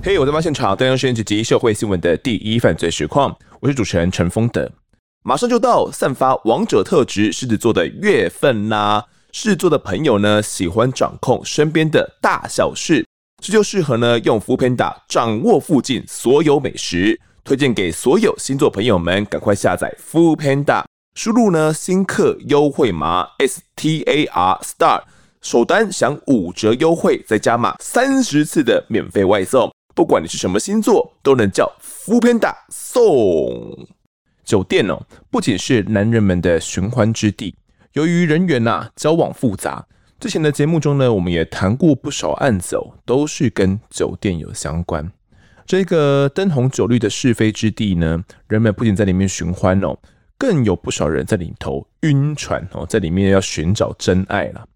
嘿我在发现场，登上摄影及社会新闻的第一犯罪实况，我是主持人陈丰德。马上就到散发王者特质狮子座的月份啦！狮子座的朋友呢，喜欢掌控身边的大小事，这就适合呢用 foodpanda 掌握附近所有美食，推荐给所有星座朋友们，赶快下载 foodpanda，输入呢新客优惠码 S T A R STAR，首单享五折优惠，再加码三十次的免费外送。不管你是什么星座，都能叫 foodpanda 送。酒店哦，不仅是男人们的寻欢之地，由于人员呐、交往复杂，之前的节目中呢，我们也谈过不少案子哦，都是跟酒店有相关。这个灯红酒绿的是非之地呢，人们不仅在里面寻欢哦，更有不少人在里头晕船哦，在里面要寻找真爱了。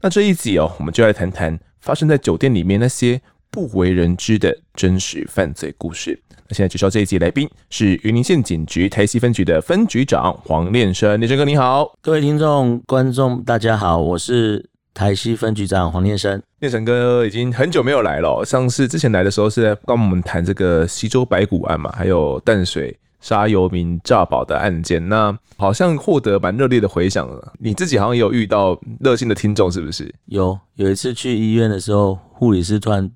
那这一集哦，我们就来谈谈发生在酒店里面那些。不为人知的真实犯罪故事。那现在介绍这一集来宾是云林县警局台西分局的分局长黄练生，练生哥你好。各位听众观众大家好，我是台西分局长黄念生。练生哥已经很久没有来了，上次之前来的时候是在帮我们谈这个西州白骨案嘛，还有淡水沙游民诈保的案件，那好像获得蛮热烈的回响了。你自己好像也有遇到热心的听众是不是？有，有一次去医院的时候，护理师突然。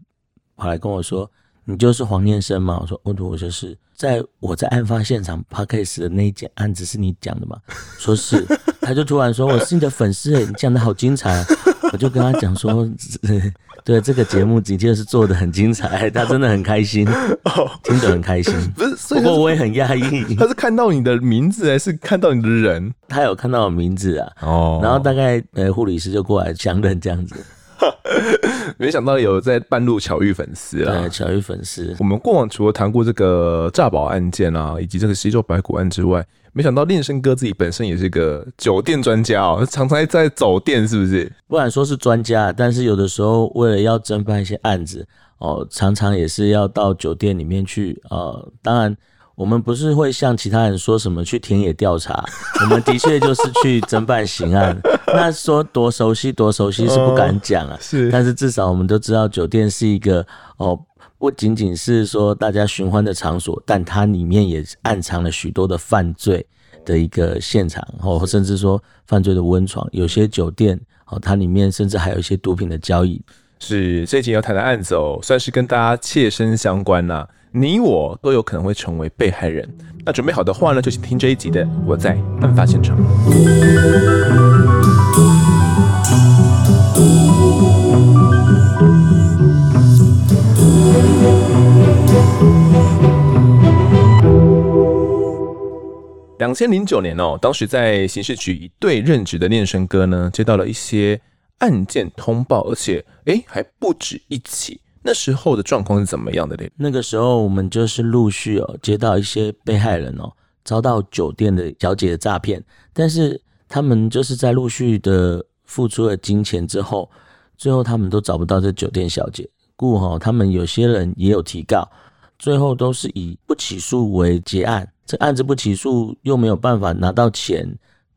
跑来跟我说：“你就是黄念生吗？”我说：“我我就是，在我在案发现场 Podcast 的那一件案子是你讲的吗？” 说是，他就突然说：“我是你的粉丝，你讲的好精彩啊！”我就跟他讲说：“对，这个节目的确是做的很精彩，他真的很开心，听得很开心。不是，不过我也很讶异，他是看到你的名字还是看到你的人？他有看到我名字啊。哦，然后大概呃护理师就过来相认这样子。” 没想到有在半路巧遇粉丝啊！对，巧遇粉丝。我们过往除了谈过这个诈保案件啊，以及这个西州白骨案之外，没想到练生哥自己本身也是个酒店专家哦，常常在走店，是不是？不敢说是专家，但是有的时候为了要侦办一些案子哦，常常也是要到酒店里面去。呃，当然。我们不是会像其他人说什么去田野调查，我们的确就是去侦办刑案。那说多熟悉多熟悉是不敢讲啊，是，但是至少我们都知道酒店是一个哦，不仅仅是说大家寻欢的场所，但它里面也暗藏了许多的犯罪的一个现场，哦，甚至说犯罪的温床。有些酒店哦，它里面甚至还有一些毒品的交易。是，这集要谈的案子哦，算是跟大家切身相关呐、啊。你我都有可能会成为被害人，那准备好的话呢，就请听这一集的《我在案发现场》。两千零九年哦，当时在刑事局一队任职的练生哥呢，接到了一些案件通报，而且诶还不止一起。那时候的状况是怎么样的呢？那个时候我们就是陆续哦接到一些被害人哦遭到酒店的小姐的诈骗，但是他们就是在陆续的付出了金钱之后，最后他们都找不到这酒店小姐，故哈他们有些人也有提告，最后都是以不起诉为结案。这案子不起诉又没有办法拿到钱，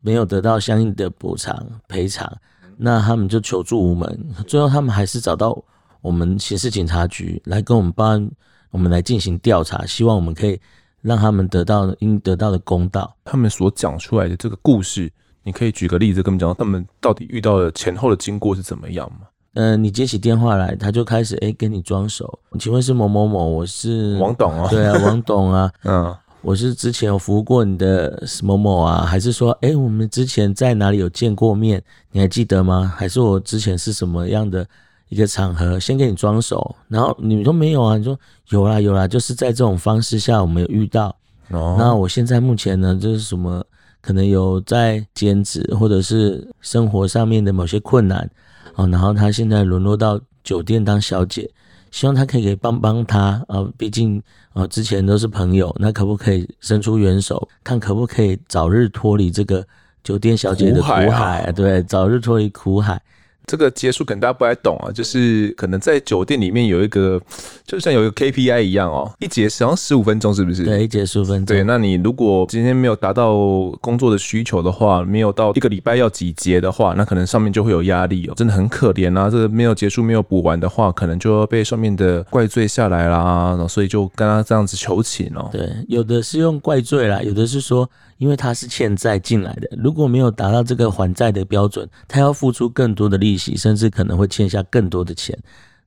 没有得到相应的补偿赔偿，那他们就求助无门，最后他们还是找到。我们刑事警察局来跟我们报案，我们来进行调查，希望我们可以让他们得到应得到的公道。他们所讲出来的这个故事，你可以举个例子跟我们讲，他们到底遇到的前后的经过是怎么样吗？嗯、呃，你接起电话来，他就开始哎跟你装熟，请问是某某某，我是王董啊，对啊，王董啊，嗯，我是之前有服务过你的某某啊，还是说哎我们之前在哪里有见过面，你还记得吗？还是我之前是什么样的？一个场合，先给你装熟，然后你说没有啊？你说有啦有啦，就是在这种方式下，我们有遇到。哦，那我现在目前呢，就是什么可能有在兼职，或者是生活上面的某些困难哦。然后他现在沦落到酒店当小姐，希望他可以给帮帮他啊。毕竟啊，之前都是朋友，那可不可以伸出援手，看可不可以早日脱离这个酒店小姐的苦海？苦海啊、对，早日脱离苦海。这个结束可能大家不太懂啊，就是可能在酒店里面有一个，就像有一个 KPI 一样哦，一节好像十五分钟，是不是？对，一节十五分钟。对，那你如果今天没有达到工作的需求的话，没有到一个礼拜要几节的话，那可能上面就会有压力哦，真的很可怜啊。这个没有结束、没有补完的话，可能就要被上面的怪罪下来啦。然后所以就跟他这样子求情哦。对，有的是用怪罪啦，有的是说，因为他是欠债进来的，如果没有达到这个还债的标准，他要付出更多的利息，甚至可能会欠下更多的钱。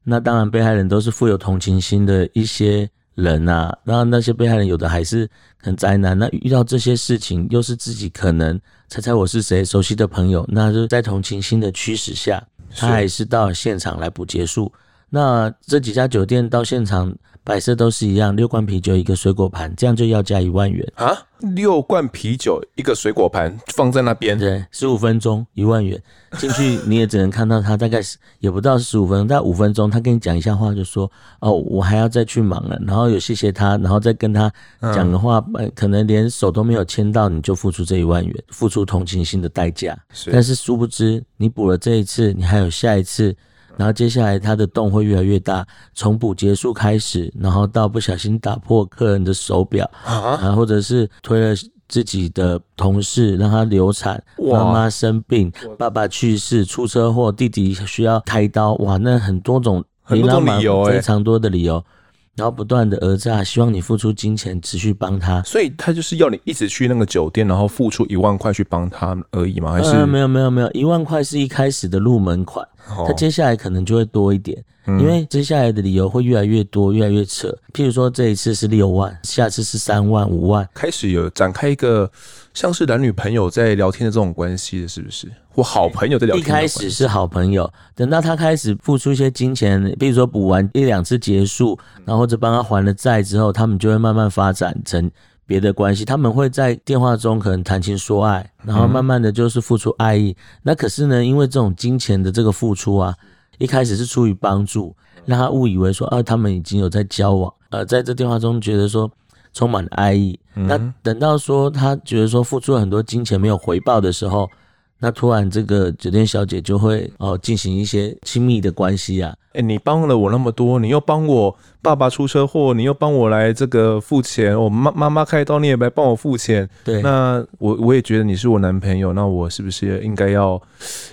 那当然，被害人都是富有同情心的一些人啊。那那些被害人有的还是很灾难，那遇到这些事情，又是自己可能猜猜我是谁熟悉的朋友，那就在同情心的驱使下，他还是到了现场来补结束。那这几家酒店到现场。摆设都是一样，六罐啤酒一个水果盘，这样就要加一万元啊！六罐啤酒一个水果盘放在那边，对，十五分钟一万元进去，你也只能看到他大概是也不到十五分钟，大概五分钟，他跟你讲一下话，就说哦，我还要再去忙了，然后有谢谢他，然后再跟他讲的话，嗯、可能连手都没有牵到，你就付出这一万元，付出同情心的代价。但是殊不知你补了这一次，你还有下一次。然后接下来他的洞会越来越大，从补结束开始，然后到不小心打破客人的手表，啊，或者是推了自己的同事让他流产，妈妈生病，爸爸去世，出车祸，弟弟需要开刀，哇，那很多种，很多种理由，非常多的理由。然后不断的讹诈，希望你付出金钱持续帮他，所以他就是要你一直去那个酒店，然后付出一万块去帮他而已吗？还是、呃、没有没有没有，一万块是一开始的入门款，哦、他接下来可能就会多一点。因为接下来的理由会越来越多，越来越扯。譬如说，这一次是六万，下次是三万、五万，开始有展开一个像是男女朋友在聊天的这种关系的，是不是？或好朋友在聊天。一开始是好朋友，等到他开始付出一些金钱，比如说补完一两次结束，然后或者帮他还了债之后，他们就会慢慢发展成别的关系。他们会在电话中可能谈情说爱，然后慢慢的就是付出爱意。那可是呢，因为这种金钱的这个付出啊。一开始是出于帮助，让他误以为说，啊，他们已经有在交往，呃，在这电话中觉得说充满了爱意。嗯、那等到说他觉得说付出了很多金钱没有回报的时候，那突然这个酒店小姐就会哦进行一些亲密的关系啊。哎、欸，你帮了我那么多，你又帮我爸爸出车祸，你又帮我来这个付钱，我妈妈妈开刀你也来帮我付钱。对，那我我也觉得你是我男朋友，那我是不是应该要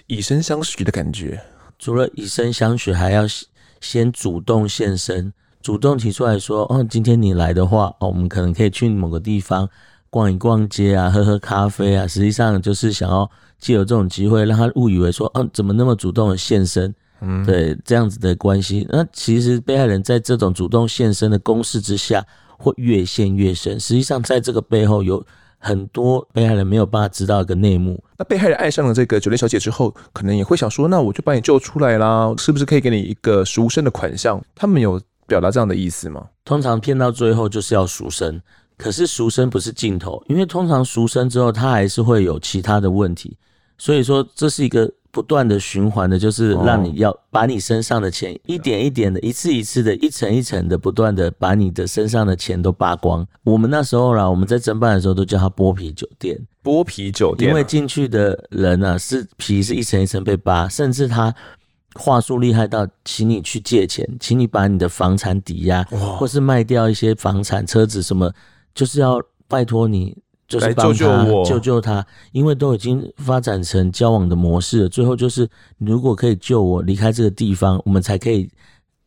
以身相许的感觉？除了以身相许，还要先主动现身，主动提出来说：“哦，今天你来的话，哦，我们可能可以去某个地方逛一逛街啊，喝喝咖啡啊。”实际上就是想要借由这种机会，让他误以为说：“嗯，怎么那么主动的现身？”嗯，对，这样子的关系。那其实被害人在这种主动现身的攻势之下，会越陷越深。实际上，在这个背后有。很多被害人没有办法知道一个内幕。那被害人爱上了这个酒店小姐之后，可能也会想说：“那我就把你救出来啦，是不是可以给你一个赎身的款项？”他们有表达这样的意思吗？通常骗到最后就是要赎身，可是赎身不是尽头，因为通常赎身之后，他还是会有其他的问题。所以说，这是一个。不断的循环的，就是让你要把你身上的钱一点一点的、一次一次的、一层一层的，不断的把你的身上的钱都扒光。我们那时候啦，我们在侦办的时候都叫它剥皮酒店。剥皮酒店，因为进去的人啊，是皮是一层一层被扒，甚至他话术厉害到，请你去借钱，请你把你的房产抵押，或是卖掉一些房产、车子什么，就是要拜托你。就是帮他救救我，救救他，因为都已经发展成交往的模式了。最后就是，如果可以救我离开这个地方，我们才可以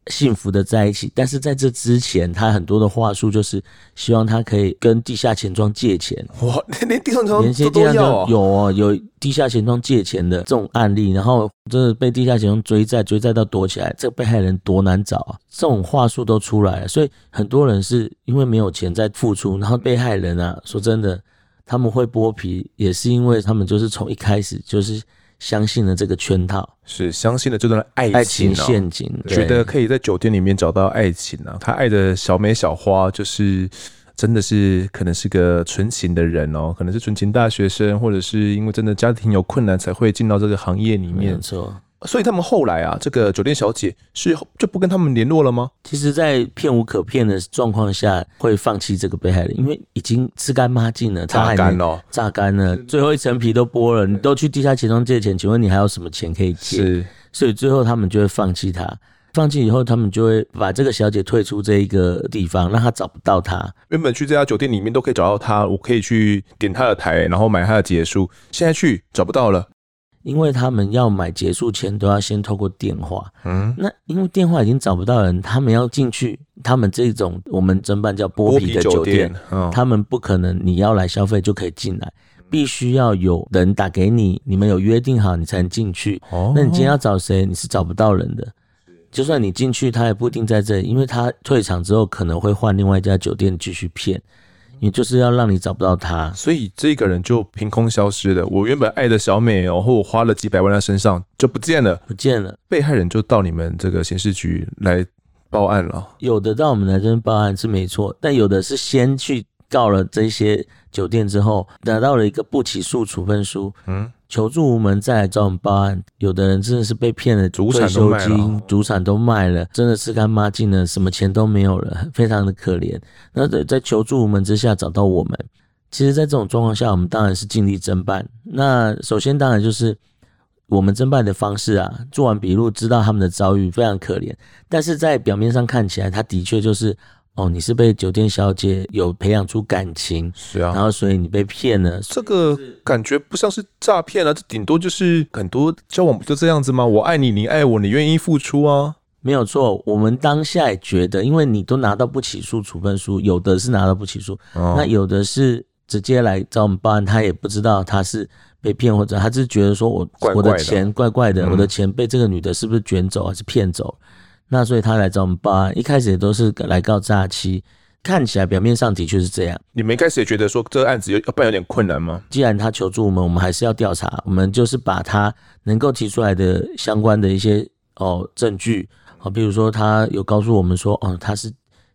幸福的在一起。但是在这之前，他很多的话术就是希望他可以跟地下钱庄借钱。哇，连地下钱庄都要有哦，有地下钱庄借钱的这种案例，然后真的被地下钱庄追债，追债到躲起来，这个被害人多难找啊！这种话术都出来了，所以很多人是因为没有钱在付出，然后被害人啊，说真的。他们会剥皮，也是因为他们就是从一开始就是相信了这个圈套，是相信了这段爱情、喔、爱情陷阱，觉得可以在酒店里面找到爱情啊。他爱的小美小花，就是真的是可能是个纯情的人哦、喔，可能是纯情大学生，或者是因为真的家庭有困难才会进到这个行业里面。没错，所以他们后来啊，这个酒店小姐是就不跟他们联络了吗？其实，在骗无可骗的状况下，会放弃这个被害人，因为已经吃干抹净了，榨干了，榨干了，最后一层皮都剥了，你都去地下钱庄借钱，请问你还有什么钱可以借？是，所以最后他们就会放弃他。放弃以后，他们就会把这个小姐退出这一个地方，让她找不到她。原本去这家酒店里面都可以找到她，我可以去点她的台，然后买她的结束。现在去找不到了，因为他们要买结束前都要先透过电话。嗯，那因为电话已经找不到人，他们要进去，他们这种我们侦办叫剥皮的酒店，他们不可能你要来消费就可以进来，必须要有人打给你，你们有约定好你才能进去。哦，那你今天要找谁？你是找不到人的。就算你进去，他也不一定在这里，因为他退场之后可能会换另外一家酒店继续骗，也就是要让你找不到他，所以这个人就凭空消失了。我原本爱的小美，然后我花了几百万在身上就不见了，不见了。被害人就到你们这个刑事局来报案了，有的到我们来这边报案是没错，但有的是先去告了这些酒店之后，拿到了一个不起诉处分书，嗯。求助无门，再来找我们报案。有的人真的是被骗了，主产都卖了，主产都卖了，真的吃干抹净了，什么钱都没有了，非常的可怜。那在在求助无门之下找到我们，其实，在这种状况下，我们当然是尽力侦办。那首先当然就是我们侦办的方式啊，做完笔录，知道他们的遭遇非常可怜，但是在表面上看起来，他的确就是。哦，你是被酒店小姐有培养出感情，是啊，然后所以你被骗了，这个感觉不像是诈骗啊，这顶多就是很多交往不就这样子吗？我爱你，你爱我，你愿意付出啊，没有错。我们当下也觉得，因为你都拿到不起诉处分书，有的是拿到不起诉，哦、那有的是直接来找我们报案，他也不知道他是被骗，或者他只是觉得说我我的钱怪怪的，嗯、我的钱被这个女的是不是卷走还是骗走？那所以他来找我们报案，一开始也都是来告诈欺，看起来表面上的确是这样。你们一开始也觉得说这个案子有要办有点困难吗？既然他求助我们，我们还是要调查。我们就是把他能够提出来的相关的一些哦证据哦，比如说他有告诉我们说哦，他是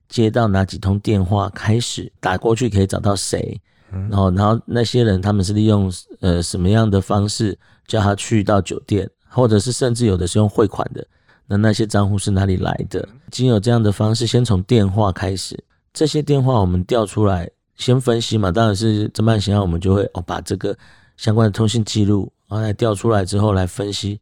接到哪几通电话开始打过去可以找到谁，然后然后那些人他们是利用呃什么样的方式叫他去到酒店，或者是甚至有的是用汇款的。那那些账户是哪里来的？经有这样的方式，先从电话开始，这些电话我们调出来，先分析嘛。当然是侦办型号，我们就会哦把这个相关的通信记录，然后来调出来之后来分析，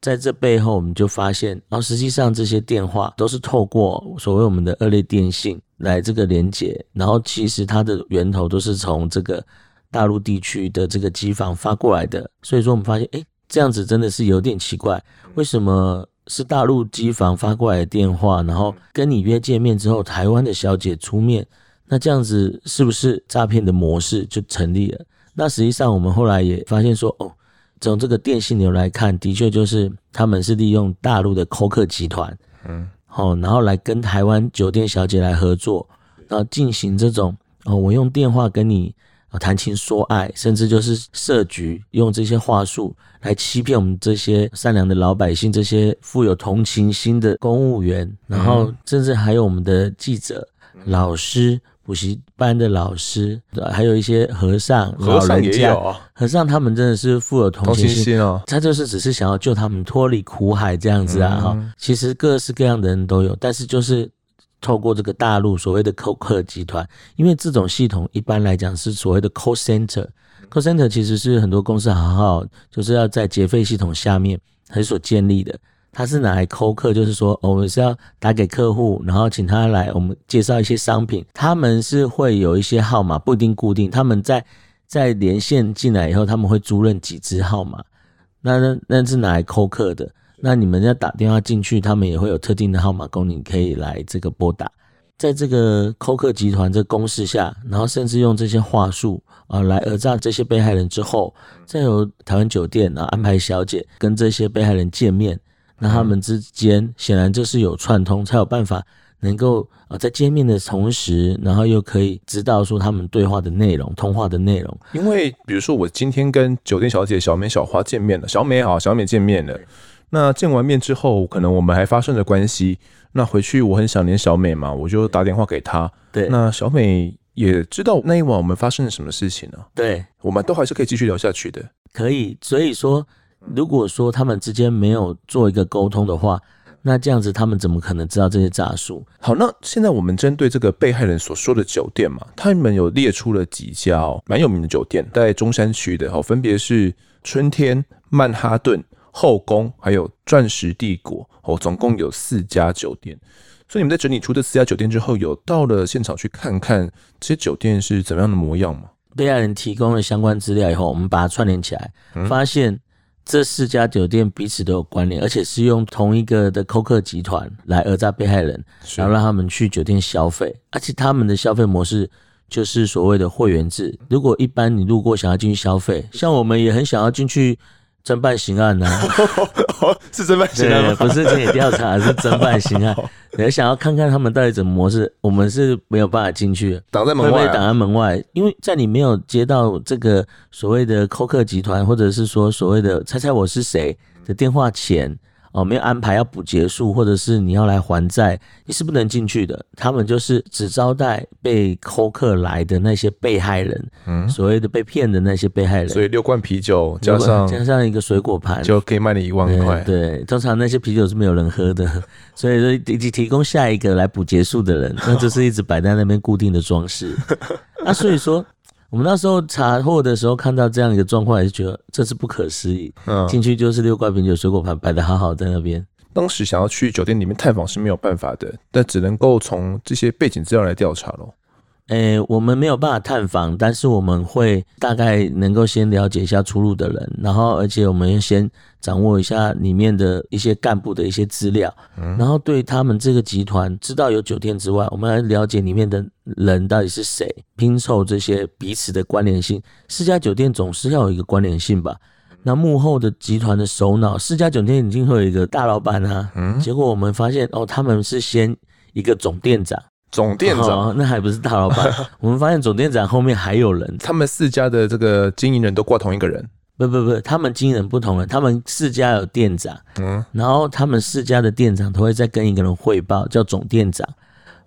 在这背后我们就发现，然后实际上这些电话都是透过所谓我们的恶劣电信来这个连接，然后其实它的源头都是从这个大陆地区的这个机房发过来的。所以说我们发现，哎，这样子真的是有点奇怪，为什么？是大陆机房发过来的电话，然后跟你约见面之后，台湾的小姐出面，那这样子是不是诈骗的模式就成立了？那实际上我们后来也发现说，哦，从这个电信流来看，的确就是他们是利用大陆的扣客集团，嗯，好，然后来跟台湾酒店小姐来合作，然后进行这种哦，我用电话跟你。啊，谈情说爱，甚至就是设局，用这些话术来欺骗我们这些善良的老百姓，这些富有同情心的公务员，然后甚至还有我们的记者、老师、补习班的老师，还有一些和尚、和尚也有、啊，和尚他们真的是富有同情心，同情心哦，他就是只是想要救他们脱离苦海这样子啊哈。其实各式各样的人都有，但是就是。透过这个大陆所谓的扣客集团，因为这种系统一般来讲是所谓的 call center，call center 其实是很多公司行号就是要在结费系统下面很所建立的。它是拿来扣客，就是说我们是要打给客户，然后请他来我们介绍一些商品。他们是会有一些号码不一定固定，他们在在连线进来以后，他们会租赁几支号码，那那那是拿来扣客的。那你们要打电话进去，他们也会有特定的号码供你可以来这个拨打。在这个扣客集团这个公式下，然后甚至用这些话术啊来讹诈这些被害人之后，再由台湾酒店啊安排小姐跟这些被害人见面，那他们之间显然就是有串通，才有办法能够啊在见面的同时，然后又可以知道说他们对话的内容、通话的内容。因为比如说我今天跟酒店小姐小美、小花见面了，小美好，小美见面了。那见完面之后，可能我们还发生了关系。那回去我很想念小美嘛，我就打电话给她。对，那小美也知道那一晚我们发生了什么事情呢？对，我们都还是可以继续聊下去的。可以，所以说如果说他们之间没有做一个沟通的话，那这样子他们怎么可能知道这些诈术？好，那现在我们针对这个被害人所说的酒店嘛，他们有列出了几家哦，蛮有名的酒店，在中山区的哈，分别是春天、曼哈顿、后宫，还有钻石帝国哦，总共有四家酒店。所以你们在整理出这四家酒店之后，有到了现场去看看这些酒店是怎么样的模样吗？被害人提供了相关资料以后，我们把它串联起来，发现这四家酒店彼此都有关联，而且是用同一个的扣客集团来讹诈被害人，然后让他们去酒店消费，而且他们的消费模式就是所谓的会员制。如果一般你路过想要进去消费，像我们也很想要进去。侦办刑案呢、啊？是侦办刑案吗？不是这里调查，是侦办刑案。你想要看看他们到底怎么模式，我们是没有办法进去，挡在门外、啊，挡在门外。因为在你没有接到这个所谓的扣客集团，或者是说所谓的猜猜我是谁的电话前。哦，没有安排要补结束，或者是你要来还债，你是不能进去的。他们就是只招待被扣客来的那些被害人，嗯，所谓的被骗的那些被害人。所以六罐啤酒加上 加上一个水果盘，就可以卖你一万块。对，通常那些啤酒是没有人喝的，所以说以及提供下一个来补结束的人，那就是一直摆在那边固定的装饰。那 所以说。我们那时候查货的时候，看到这样一个状况，也是觉得这是不可思议。嗯，进去就是六罐啤酒、水果盘摆的好好在那边。当时想要去酒店里面探访是没有办法的，但只能够从这些背景资料来调查喽。诶、欸，我们没有办法探访，但是我们会大概能够先了解一下出入的人，然后而且我们先掌握一下里面的一些干部的一些资料，嗯、然后对他们这个集团知道有酒店之外，我们来了解里面的人到底是谁，拼凑这些彼此的关联性。四家酒店总是要有一个关联性吧？那幕后的集团的首脑，四家酒店已经会有一个大老板啊，嗯，结果我们发现哦，他们是先一个总店长。总店长、哦，那还不是大老板？我们发现总店长后面还有人，他们四家的这个经营人都挂同一个人？不不不，他们经营人不同了，他们四家有店长，嗯，然后他们四家的店长都会再跟一个人汇报，叫总店长，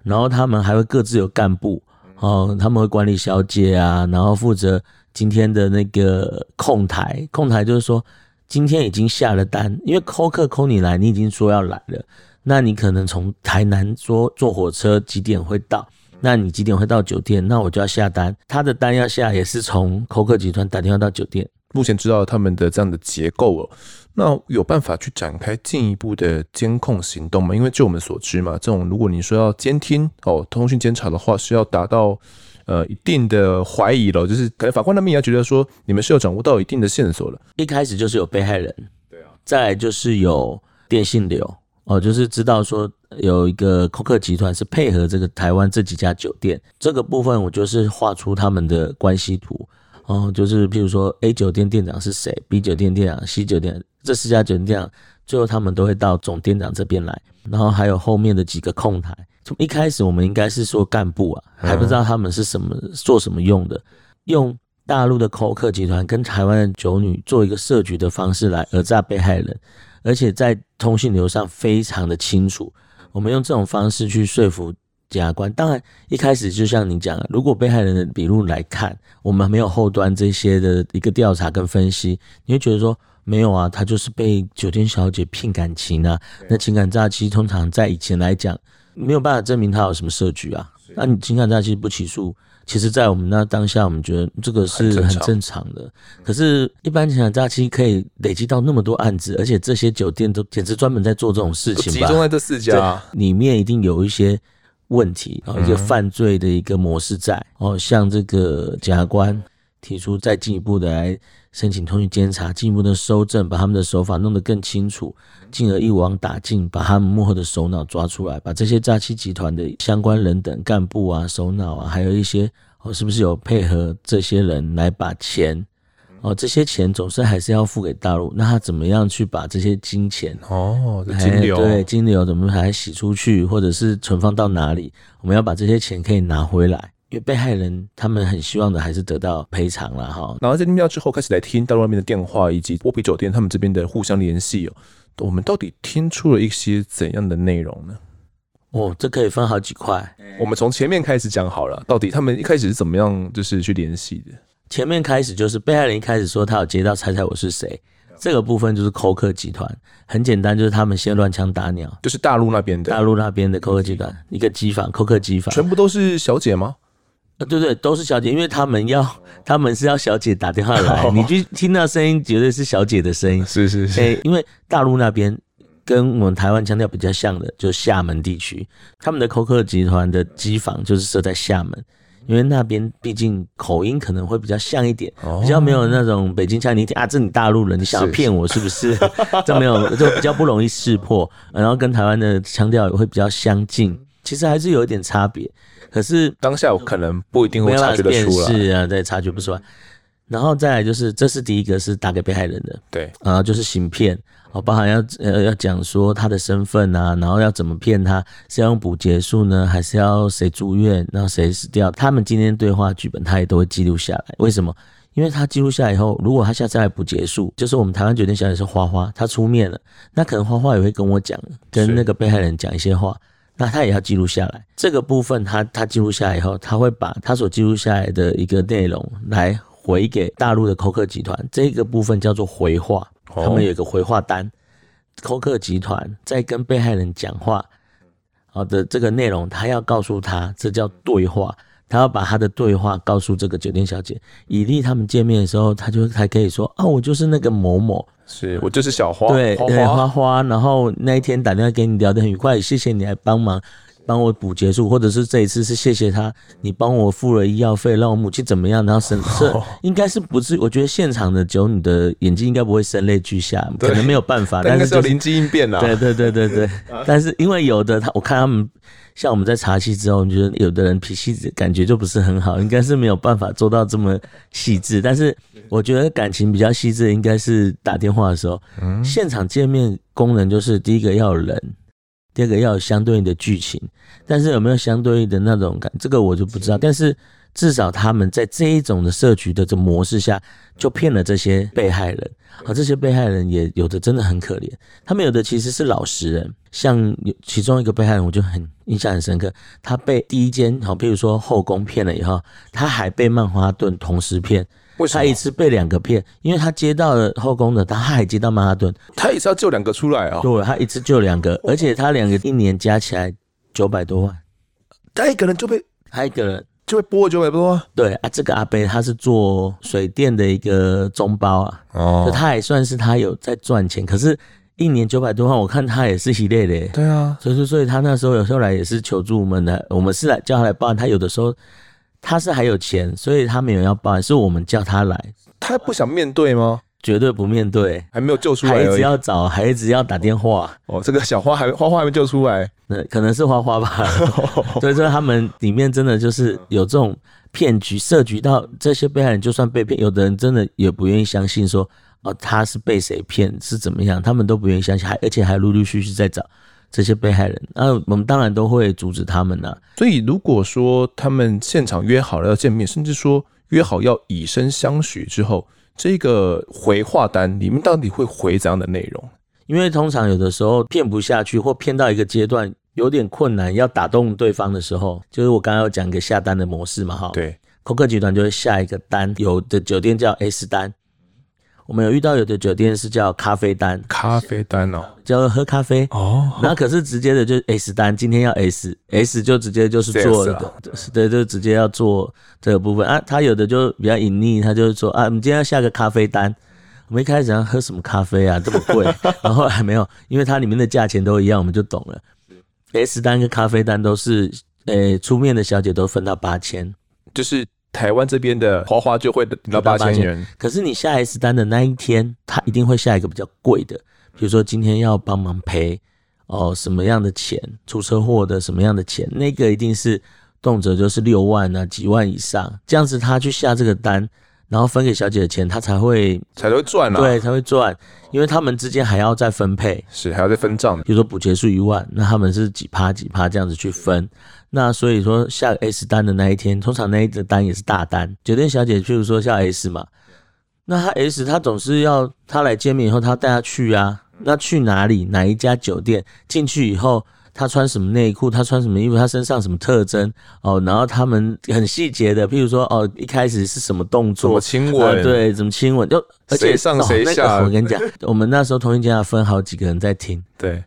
然后他们还会各自有干部，哦，他们会管理小姐啊，然后负责今天的那个控台，控台就是说今天已经下了单，因为扣客扣你来，你已经说要来了。那你可能从台南说坐火车几点会到？那你几点会到酒店？那我就要下单，他的单要下也是从扣客集团打电话到酒店。目前知道他们的这样的结构哦，那有办法去展开进一步的监控行动吗？因为就我们所知嘛，这种如果你说要监听哦，通讯监察的话，是要达到呃一定的怀疑了，就是可能法官那边也要觉得说你们是有掌握到一定的线索了。一开始就是有被害人，对啊，再来就是有电信流。哦，就是知道说有一个扣客集团是配合这个台湾这几家酒店，这个部分我就是画出他们的关系图。哦，就是譬如说 A 酒店店长是谁，B 酒店店长，C 酒店这四家酒店店长，最后他们都会到总店长这边来，然后还有后面的几个控台。从一开始我们应该是说干部啊，还不知道他们是什么做什么用的，用大陆的扣客集团跟台湾的酒女做一个设局的方式来讹诈被害人。而且在通讯流上非常的清楚，我们用这种方式去说服检察官。当然，一开始就像你讲的，如果被害人的笔录来看，我们没有后端这些的一个调查跟分析，你会觉得说没有啊，他就是被酒店小姐骗感情啊。那情感诈欺通常在以前来讲，没有办法证明他有什么设局啊。那你情感诈欺不起诉？其实，在我们那当下，我们觉得这个是很正常的。可是，一般情况下，假期可以累积到那么多案子，而且这些酒店都简直专门在做这种事情吧？集中在这四家，里面一定有一些问题啊，一个犯罪的一个模式在哦。向这个检察官提出再进一步的来申请通讯监察，进一步的搜证，把他们的手法弄得更清楚。进而一网打尽，把他们幕后的首脑抓出来，把这些诈欺集团的相关人等干部啊、首脑啊，还有一些哦，是不是有配合这些人来把钱哦？这些钱总是还是要付给大陆，那他怎么样去把这些金钱哦，金流对金流怎么还洗出去，或者是存放到哪里？我们要把这些钱可以拿回来，因为被害人他们很希望的还是得到赔偿了哈。然后在听到之后，开始来听大陆那边的电话，以及波比酒店他们这边的互相联系哦。我们到底听出了一些怎样的内容呢？哦，这可以分好几块。我们从前面开始讲好了，到底他们一开始是怎么样，就是去联系的？前面开始就是被害人一开始说他有接到“猜猜我是谁”，这个部分就是扣客集团，很简单，就是他们先乱枪打鸟，就是大陆那边的，大陆那边的扣客集团一个机房，扣客机房，全部都是小姐吗？呃，对对，都是小姐，因为他们要，他们是要小姐打电话来，你就听到声音，绝对是小姐的声音，是是是，欸，因为大陆那边跟我们台湾腔调比较像的，就是厦门地区，他们的扣客集团的机房就是设在厦门。因为那边毕竟口音可能会比较像一点，比较没有那种北京腔。你听啊，这你大陆人，你想要骗我是不是？这没有，就比较不容易识破。然后跟台湾的腔调也会比较相近，其实还是有一点差别。可是当下我可能不一定会察觉得出来。是啊，对，察觉不出来。然后再来就是，这是第一个是打给被害人的，对，然后就是行骗。哦，包含要呃要讲说他的身份啊，然后要怎么骗他，是要用补结束呢，还是要谁住院，然后谁死掉？他们今天对话剧本他也都会记录下来。为什么？因为他记录下来以后，如果他下次来补结束，就是我们台湾酒店小姐是花花，她出面了，那可能花花也会跟我讲，跟那个被害人讲一些话，那他也要记录下来。这个部分他他记录下来以后，他会把他所记录下来的一个内容来回给大陆的扣客集团，这个部分叫做回话。他们有一个回话单，扣客集团在跟被害人讲话，好的这个内容，他要告诉他，这叫对话，他要把他的对话告诉这个酒店小姐，以利他们见面的时候，他就才可以说啊，我就是那个某某，是我就是小花，对花花对花花，然后那一天打电话给你聊得很愉快，谢谢你来帮忙。帮我补结束，或者是这一次是谢谢他，你帮我付了医药费，让我母亲怎么样？然后生是 应该是不是？我觉得现场的酒女的眼睛应该不会声泪俱下，可能没有办法，但是就灵机应变啊。对对对对对，但是因为有的他，我看他们像我们在茶戏之后，你觉得有的人脾气感觉就不是很好，应该是没有办法做到这么细致。但是我觉得感情比较细致，应该是打电话的时候，现场见面功能就是第一个要有人。第二个要有相对应的剧情，但是有没有相对应的那种感，这个我就不知道。但是至少他们在这一种的设局的这模式下，就骗了这些被害人。而这些被害人也有的真的很可怜，他们有的其实是老实人，像有其中一个被害人，我就很印象很深刻，他被第一间好，譬如说后宫骗了以后，他还被曼哈顿同时骗。他一次被两个骗，因为他接到了后宫的，他还接到曼哈顿，他也是要救两个出来啊、哦。对，他一次救两个，而且他两个一年加起来九百多万，他一个人就被他一个人就会拨了九百多万。对啊，这个阿贝他是做水电的一个中包啊，哦，就他也算是他有在赚钱，可是一年九百多万，我看他也是一累的。对啊，所以说，所以他那时候有时候来也是求助我们的，我们是来叫他来报案，他有的时候。他是还有钱，所以他没有要报案，是我们叫他来。他不想面对吗？绝对不面对，还没有救出来，还一直要找，还一直要打电话。哦，这个小花还花花还没救出来，那可能是花花吧。所以说他们里面真的就是有这种骗局设局到这些被害人，就算被骗，有的人真的也不愿意相信说哦他是被谁骗是怎么样，他们都不愿意相信，还而且还陆陆续续在找。这些被害人，那我们当然都会阻止他们呐、啊。所以，如果说他们现场约好了要见面，甚至说约好要以身相许之后，这个回话单里面到底会回怎样的内容？因为通常有的时候骗不下去，或骗到一个阶段有点困难，要打动对方的时候，就是我刚刚有讲一个下单的模式嘛，哈。对，扣客集团就会下一个单，有的酒店叫 S 单。我们有遇到有的酒店是叫咖啡单，咖啡单哦，叫喝咖啡哦。那可是直接的就是 S 单，今天要 S，S 就直接就是做的，对，就直接要做这个部分啊。他有的就比较隐匿，他就是说啊，我们今天要下个咖啡单。我们一开始要喝什么咖啡啊，这么贵，然后后来没有，因为它里面的价钱都一样，我们就懂了。S 单跟咖啡单都是，诶，出面的小姐都分到八千，就是。台湾这边的花花就会领到八千元，可是你下 S 单的那一天，他一定会下一个比较贵的，比如说今天要帮忙赔哦什么样的钱，出车祸的什么样的钱，那个一定是动辄就是六万啊几万以上，这样子他去下这个单。然后分给小姐的钱，他才会才会赚啊，对，才会赚，因为他们之间还要再分配，是还要再分账。比如说补结束一万，那他们是几趴几趴这样子去分。那所以说下 S 单的那一天，通常那一个单也是大单。酒店小姐譬如说下 S 嘛，那他 S 他总是要他来见面以后，他带她去啊，那去哪里？哪一家酒店？进去以后，他穿什么内裤，他穿什么衣服，他身上什么特征哦，然后他们很细节的，譬如说哦，一开始是什么动作，怎么亲吻，呃、对，怎么亲吻，就谁上谁下、哦那个。我跟你讲，我们那时候同一间要分好几个人在听，对。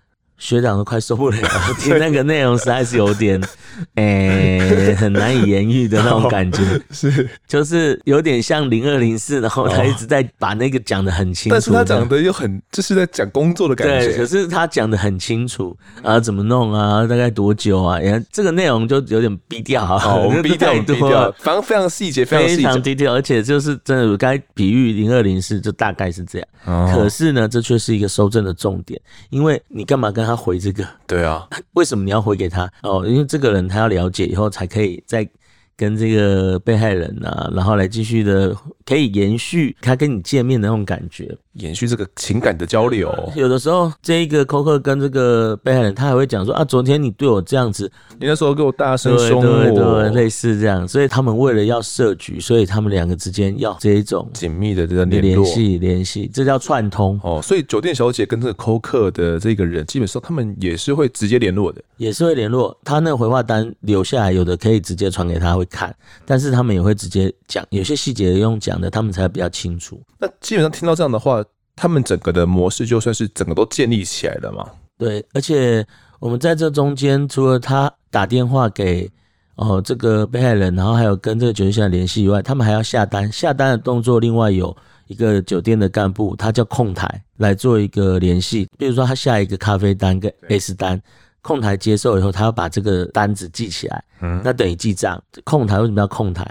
学长都快受不了，听那个内容实在是有点，诶、欸，很难以言喻的那种感觉，是，就是有点像零二零四，然后他一直在把那个讲的很清楚，但是他讲的又很，就是在讲工作的感觉，对，可是他讲的很清楚啊，怎么弄啊，大概多久啊，然后这个内容就有点低调啊，我们低调低调，反正非常细节，非常低调，而且就是真的该比喻零二零四，就大概是这样，哦、可是呢，这却是一个收证的重点，因为你干嘛跟他。回这个，对啊，为什么你要回给他？哦，因为这个人他要了解以后才可以再。跟这个被害人啊，然后来继续的，可以延续他跟你见面的那种感觉，延续这个情感的交流。有的时候，这一个扣客跟这个被害人，他还会讲说啊，昨天你对我这样子，你那时候给我大声凶我，对对对，类似这样。所以他们为了要设局，所以他们两个之间要这一种紧密的这个联联系联系，这叫串通哦。所以酒店小姐跟这个扣客的这个人，基本上他们也是会直接联络的，也是会联络。他那个回话单留下来，有的可以直接传给他会。看，但是他们也会直接讲，有些细节用讲的，他们才比较清楚。那基本上听到这样的话，他们整个的模式就算是整个都建立起来了嘛？对，而且我们在这中间，除了他打电话给哦这个被害人，然后还有跟这个酒店小姐联系以外，他们还要下单，下单的动作，另外有一个酒店的干部，他叫控台来做一个联系。比如说他下一个咖啡单跟 S 单。控台接受以后，他要把这个单子记起来，嗯，那等于记账。控台为什么要控台？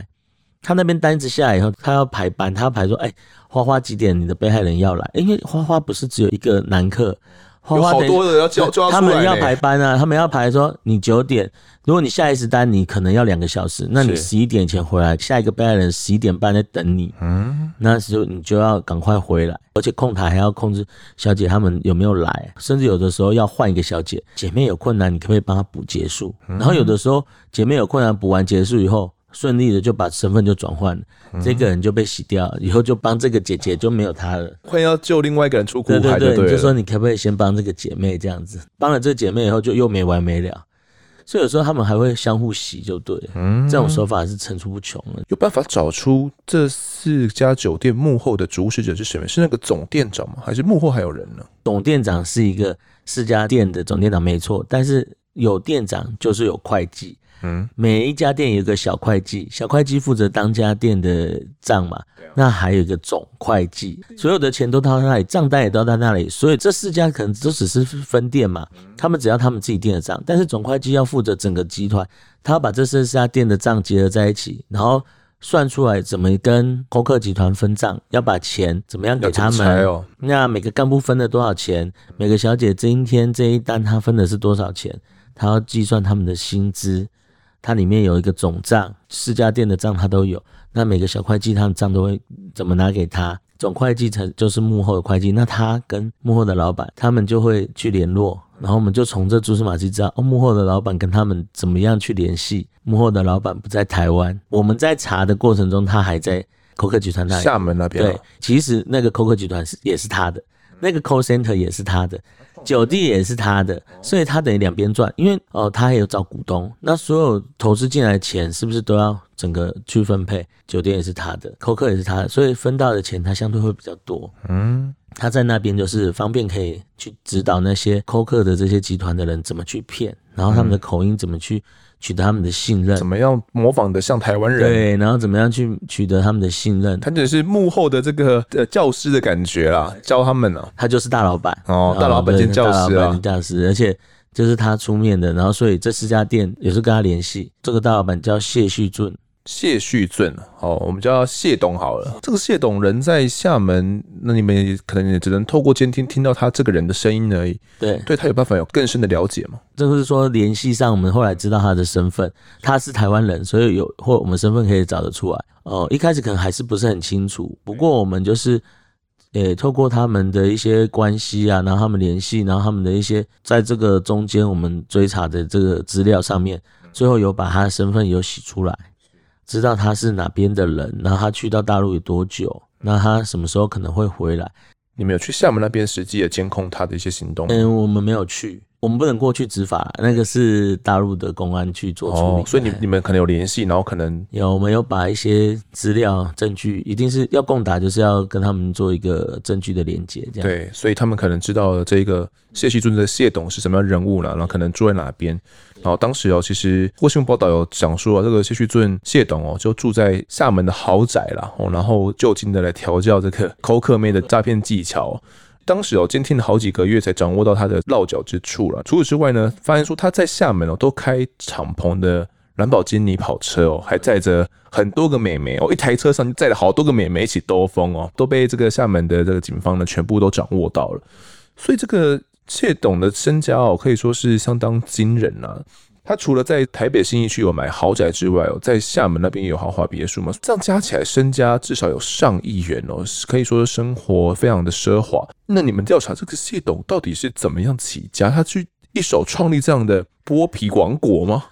他那边单子下来以后，他要排班，他要排说，哎、欸，花花几点你的被害人要来？因为花花不是只有一个男客。花花多的要叫，他们要排班啊，他们要排说你九点，如果你下一次单你可能要两个小时，那你十一点前回来，下一个被害人十一点半在等你，嗯，那时候你就要赶快回来，而且控台还要控制小姐他们有没有来，甚至有的时候要换一个小姐，姐妹有困难你可不可以帮她补结束，然后有的时候姐妹有困难补完结束以后。顺利的就把身份就转换了，嗯，这个人就被洗掉了，以后就帮这个姐姐就没有他了。会要救另外一个人出苦海，对对对，你就说你可不可以先帮这个姐妹这样子，帮了这个姐妹以后就又没完没了。所以有时候他们还会相互洗，就对，嗯，这种手法是层出不穷的。有办法找出这四家酒店幕后的主使者是谁吗？是那个总店长吗？还是幕后还有人呢？总店长是一个四家店的总店长没错，但是有店长就是有会计。嗯，每一家店有个小会计，小会计负责当家店的账嘛。那还有一个总会计，所有的钱都到他那里，账单也都到那里。所以这四家可能都只是分店嘛，他们只要他们自己店的账，但是总会计要负责整个集团，他要把这四家店的账结合在一起，然后算出来怎么跟扣客集团分账，要把钱怎么样给他们。哦、那每个干部分了多少钱？每个小姐今天这一单她分的是多少钱？他要计算他们的薪资。它里面有一个总账，四家店的账它都有。那每个小会计他的账都会怎么拿给他？总会计才就是幕后的会计。那他跟幕后的老板，他们就会去联络，然后我们就从这蛛丝马迹知道，哦，幕后的老板跟他们怎么样去联系？幕后的老板不在台湾，我们在查的过程中，他还在扣客集团那里，厦门那边。对，其实那个扣客集团是也是他的，那个 call center 也是他的。酒店也是他的，所以他等于两边赚，因为哦，他还有找股东，那所有投资进来的钱是不是都要整个去分配？酒店也是他的，扣客也是他的，所以分到的钱他相对会比较多。嗯，他在那边就是方便可以去指导那些扣客的这些集团的人怎么去骗，然后他们的口音怎么去。取得他们的信任，怎么样模仿的像台湾人？对，然后怎么样去取得他们的信任？他只是幕后的这个呃教师的感觉啦，教他们呢。他就是大老板哦，大老板兼教师啊，教师，而且就是他出面的，然后所以这四家店也是跟他联系。这个大老板叫谢旭俊。谢旭俊，哦，我们叫谢董好了。这个谢董人在厦门，那你们也可能也只能透过监听听到他这个人的声音而已。对，对他有办法有更深的了解吗？就是说联系上，我们后来知道他的身份，他是台湾人，所以有或我们身份可以找得出来。哦，一开始可能还是不是很清楚，不过我们就是，诶，透过他们的一些关系啊，然后他们联系，然后他们的一些在这个中间我们追查的这个资料上面，最后有把他的身份有洗出来。知道他是哪边的人，然后他去到大陆有多久，那他什么时候可能会回来？你们有去厦门那边实际的监控他的一些行动？嗯，我们没有去，我们不能过去执法，那个是大陆的公安去做处理。哦，所以你你们可能有联系，然后可能有没有把一些资料证据，一定是要共打，就是要跟他们做一个证据的连接，这样。对，所以他们可能知道这个谢希尊的谢董是什么样人物了，然后可能住在哪边。然后当时哦，其实过新闻报道有讲说，这个谢锡尊谢董哦，就住在厦门的豪宅啦，哦，然后就近的来调教这个抠客妹的诈骗技巧。当时哦，监听了好几个月才掌握到他的落脚之处了。除此之外呢，发现说他在厦门哦，都开敞篷的兰博基尼跑车哦，还载着很多个美眉哦，一台车上就载了好多个美眉一起兜风哦，都被这个厦门的这个警方呢全部都掌握到了。所以这个谢董的身家哦，可以说是相当惊人呐、他除了在台北新义区有买豪宅之外哦，在厦门那边也有豪华别墅嘛，这样加起来身家至少有上亿元哦，可以说生活非常的奢华。那你们调查这个谢董到底是怎么样起家？他去一手创立这样的剥皮王国吗？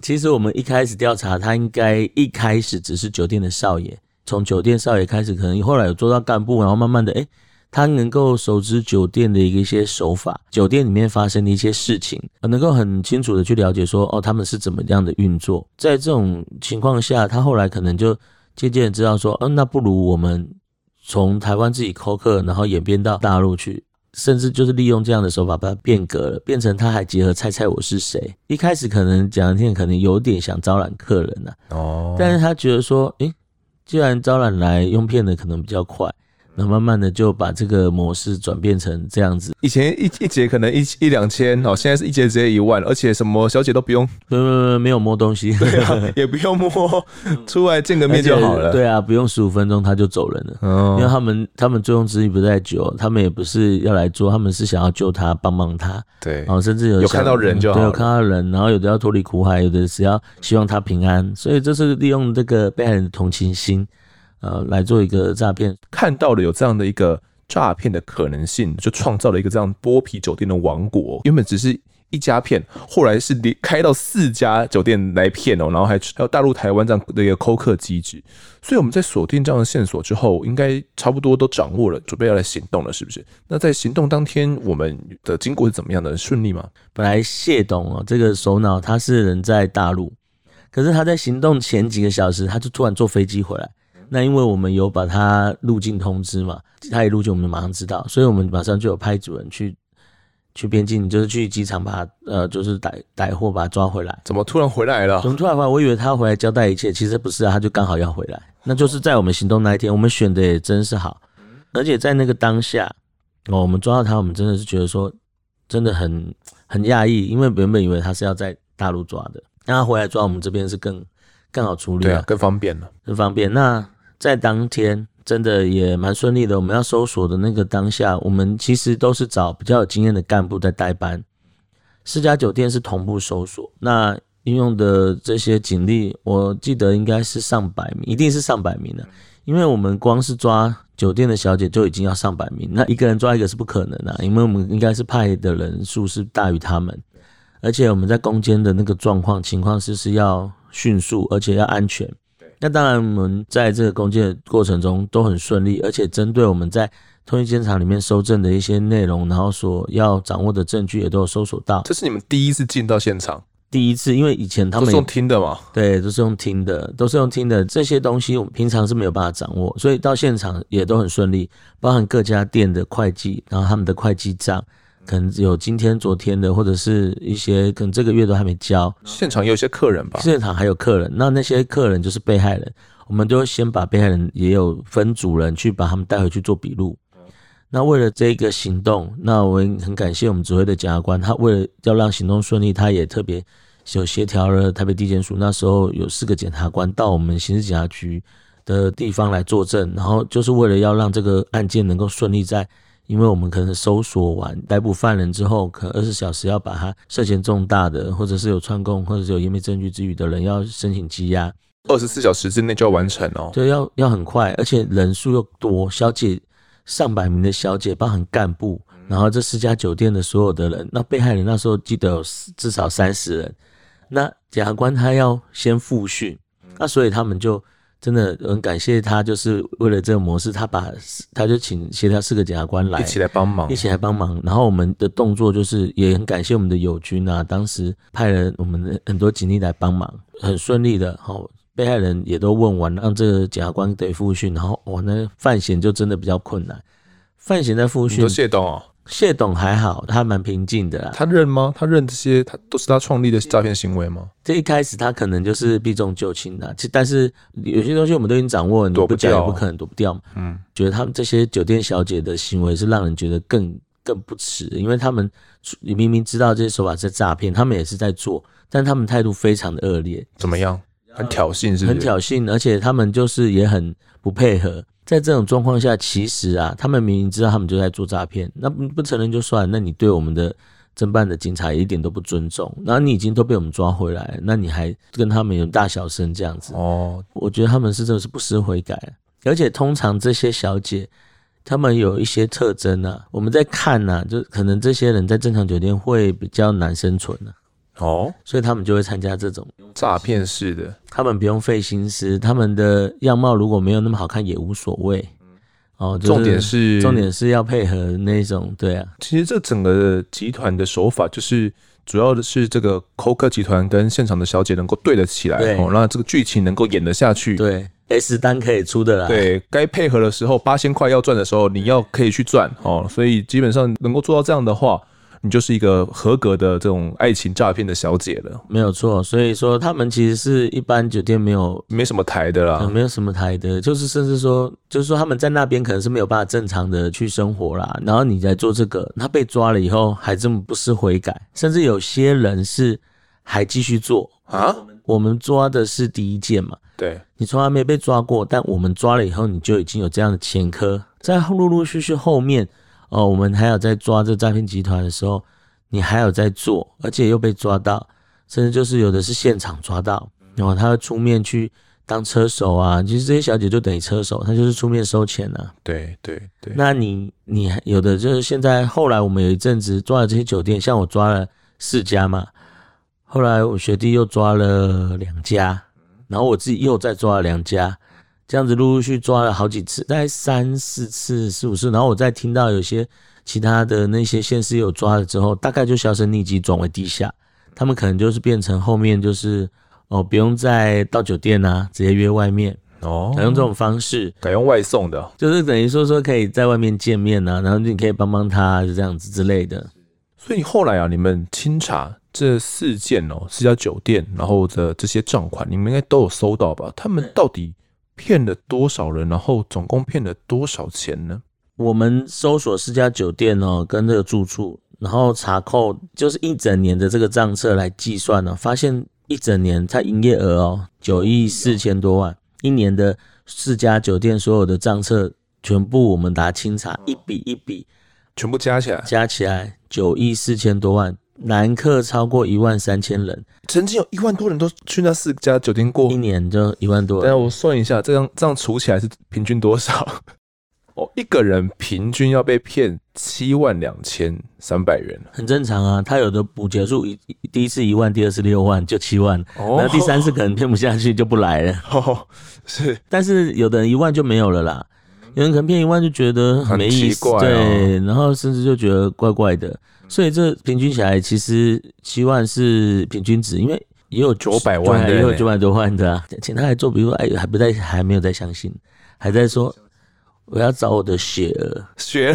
其实我们一开始调查他，应该一开始只是酒店的少爷，从酒店少爷开始，可能后来有做到干部，然后慢慢的哎。他能够熟知酒店的一些手法，酒店里面发生的一些事情，能够很清楚的去了解说，哦，他们是怎么样的运作。在这种情况下，他后来可能就渐渐的知道说，嗯、哦，那不如我们从台湾自己扣客，然后演变到大陆去，甚至就是利用这样的手法把它变革了，变成他还结合猜猜我是谁。一开始可能讲的天可能有点想招揽客人呐、啊，哦，但是他觉得说，诶，既然招揽来用骗的可能比较快。那慢慢的就把这个模式转变成这样子。以前一一节可能一一两千哦，现在是一节直接一万，而且什么小姐都不用，没没没有摸东西，对啊，也不用摸，出来见个面就好了。对啊，不用十五分钟他就走人了。哦，因为他们他们醉翁之意不在酒，他们也不是要来做，他们是想要救他，帮帮他。对，然后甚至有有看到人就好，对，有看到人，然后有的要脱离苦海，有的是要希望他平安，所以这是利用这个被害人的同情心。呃，来做一个诈骗，看到了有这样的一个诈骗的可能性，就创造了一个这样剥皮酒店的王国。原本只是一家骗，后来是连开到四家酒店来骗哦，然后还还有大陆台湾这样的一个扣客机制。所以我们在锁定这样的线索之后，应该差不多都掌握了，准备要来行动了，是不是？那在行动当天，我们的经过是怎么样的？顺利吗？本来谢董哦，这个首脑他是人在大陆，可是他在行动前几个小时，他就突然坐飞机回来。那因为我们有把他入境通知嘛，他一入境我们就马上知道，所以我们马上就有派主任去去边境，就是去机场把他呃，就是逮逮获把他抓回来。怎么突然回来了？怎么突然回来？我以为他回来交代一切，其实不是啊，他就刚好要回来。那就是在我们行动那一天，我们选的也真是好，而且在那个当下哦，我们抓到他，我们真的是觉得说真的很很讶异，因为原本以为他是要在大陆抓的，那他回来抓我们这边是更更好处理，对啊，更方便了，更方便。那在当天真的也蛮顺利的。我们要搜索的那个当下，我们其实都是找比较有经验的干部在代班，四家酒店是同步搜索。那应用的这些警力，我记得应该是上百名，一定是上百名的。因为我们光是抓酒店的小姐就已经要上百名，那一个人抓一个是不可能的，因为我们应该是派的人数是大于他们，而且我们在攻坚的那个状况情况是是要迅速，而且要安全。那当然，我们在这个攻坚的过程中都很顺利，而且针对我们在通讯监察里面搜证的一些内容，然后所要掌握的证据也都有搜索到。这是你们第一次进到现场？第一次，因为以前他们都是用听的嘛？对，都是用听的，都是用听的。这些东西我们平常是没有办法掌握，所以到现场也都很顺利，包含各家店的会计，然后他们的会计账。可能有今天、昨天的，或者是一些可能这个月都还没交。现场也有些客人吧？现场还有客人，那那些客人就是被害人，我们就先把被害人也有分组人去把他们带回去做笔录。那为了这个行动，那我很感谢我们指挥的检察官，他为了要让行动顺利，他也特别有协调了台北地检署，那时候有四个检察官到我们刑事警察局的地方来作证，然后就是为了要让这个案件能够顺利在。因为我们可能搜索完逮捕犯人之后，可能二十小时要把他涉嫌重大的，或者是有串供，或者是有湮灭证据之余的人要申请羁押，二十四小时之内就要完成哦。对，要要很快，而且人数又多，小姐上百名的小姐，包含干部，然后这四家酒店的所有的人，那被害人那时候记得有至少三十人，那检察官他要先复讯，那所以他们就。真的很感谢他，就是为了这个模式，他把他就请协调四个检察官来一起来帮忙，一起来帮忙。然后我们的动作就是也很感谢我们的友军啊，当时派了我们的很多警力来帮忙，很顺利的。好，被害人也都问完，让这个检察官得复讯。然后我那范闲就真的比较困难，范闲在复训。你说谢东哦。谢董还好，他蛮平静的啦。他认吗？他认这些，他都是他创立的诈骗行为吗？这一开始他可能就是避重就轻的，其但是有些东西我们都已经掌握了，你不讲也不可能躲不掉嘛。嗯，觉得他们这些酒店小姐的行为是让人觉得更更不耻，因为他们你明明知道这些手法是诈骗，他们也是在做，但他们态度非常的恶劣。怎么样？很挑衅是不是？很挑衅，而且他们就是也很不配合。在这种状况下，其实啊，他们明明知道他们就在做诈骗，那不不承认就算，那你对我们的侦办的警察也一点都不尊重。然后你已经都被我们抓回来，那你还跟他们有大小声这样子哦？我觉得他们是真的是不思悔改，而且通常这些小姐，他们有一些特征啊，我们在看呢、啊，就可能这些人在正常酒店会比较难生存呢、啊。哦，所以他们就会参加这种诈骗式的，他们不用费心思，他们的样貌如果没有那么好看也无所谓。哦，就是、重点是重点是要配合那种，对啊。其实这整个集团的手法就是主要的是这个扣客集团跟现场的小姐能够对得起来，哦，那这个剧情能够演得下去。对，S 单可以出的啦。对，该配合的时候，八千块要赚的时候，你要可以去赚哦。所以基本上能够做到这样的话。你就是一个合格的这种爱情诈骗的小姐了，没有错。所以说，他们其实是一般酒店没有没什么台的啦，嗯，没有什么台的，就是甚至说，就是说他们在那边可能是没有办法正常的去生活啦。然后你在做这个，他被抓了以后还这么不思悔改，甚至有些人是还继续做啊。我们抓的是第一件嘛，对，你从来没被抓过，但我们抓了以后，你就已经有这样的前科，在陆陆续续后面。哦，我们还有在抓这诈骗集团的时候，你还有在做，而且又被抓到，甚至就是有的是现场抓到，然后他会出面去当车手啊。其实这些小姐就等于车手，他就是出面收钱啊。对对对。那你你有的就是现在后来我们有一阵子抓了这些酒店，像我抓了四家嘛，后来我学弟又抓了两家，然后我自己又再抓了两家。这样子陆陆续续抓了好几次，大概三四次、四五次，然后我再听到有些其他的那些县市有抓了之后，大概就销声匿迹，转为地下。他们可能就是变成后面就是哦，不用再到酒店啊，直接约外面哦，改用这种方式，改用外送的，就是等于说说可以在外面见面啊，然后你可以帮帮他，就这样子之类的。所以后来啊，你们清查这四件哦，四家酒店，然后的这些账款，你们应该都有搜到吧？他们到底？骗了多少人？然后总共骗了多少钱呢？我们搜索四家酒店哦，跟这个住处，然后查扣，就是一整年的这个账册来计算呢，发现一整年它营业额哦，九亿四千多万，一年的四家酒店所有的账册全部我们打清查，一笔一笔，全部加起来，加起来九亿四千多万。男客超过一万三千人，曾经有一万多人都去那四家酒店过，一年就一万多人。等下我算一下，这样这样除起来是平均多少？哦，一个人平均要被骗七万两千三百元，很正常啊。他有的补结束一第一次一万，第二次六万，就七万，哦，然后第三次可能骗不下去就不来了。哦，是，但是有的人一万就没有了啦，有人可能骗一万就觉得很没意思，哦，对，然后甚至就觉得怪怪的。所以这平均起来，其实七万是平均值，因为也有九百万的，也有九百多万的啊。请他来做，比如说哎，还不在，还没有在相信，还在说我要找我的雪儿，雪儿，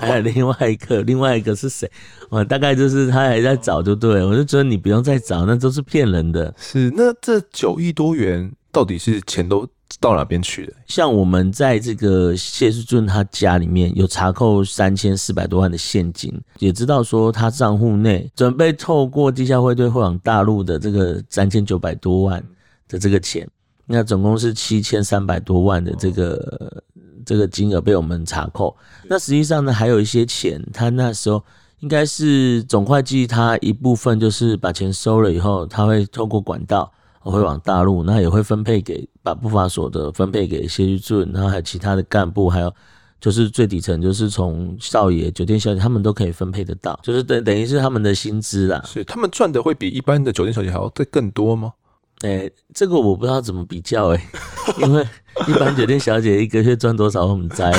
还 有另外一个，另外一个是谁？我大概就是他还在找，就对，我就觉得你不用再找，那都是骗人的。是，那这九亿多元到底是钱都？到哪边去的？像我们在这个谢世俊他家里面有查扣三千四百多万的现金，也知道说他账户内准备透过地下汇兑汇往大陆的这个三千九百多万的这个钱，那总共是七千三百多万的这个这个金额被我们查扣。那实际上呢，还有一些钱，他那时候应该是总会计，他一部分就是把钱收了以后，他会透过管道。会往大陆，那也会分配给把不法所得分配给谢玉俊，然后还有其他的干部，还有就是最底层，就是从少爷、酒店小姐，他们都可以分配得到，就是等等于是他们的薪资啦。是他们赚的会比一般的酒店小姐还要再更多吗？哎、欸，这个我不知道怎么比较哎、欸，因为一般酒店小姐一个月赚多少我们在，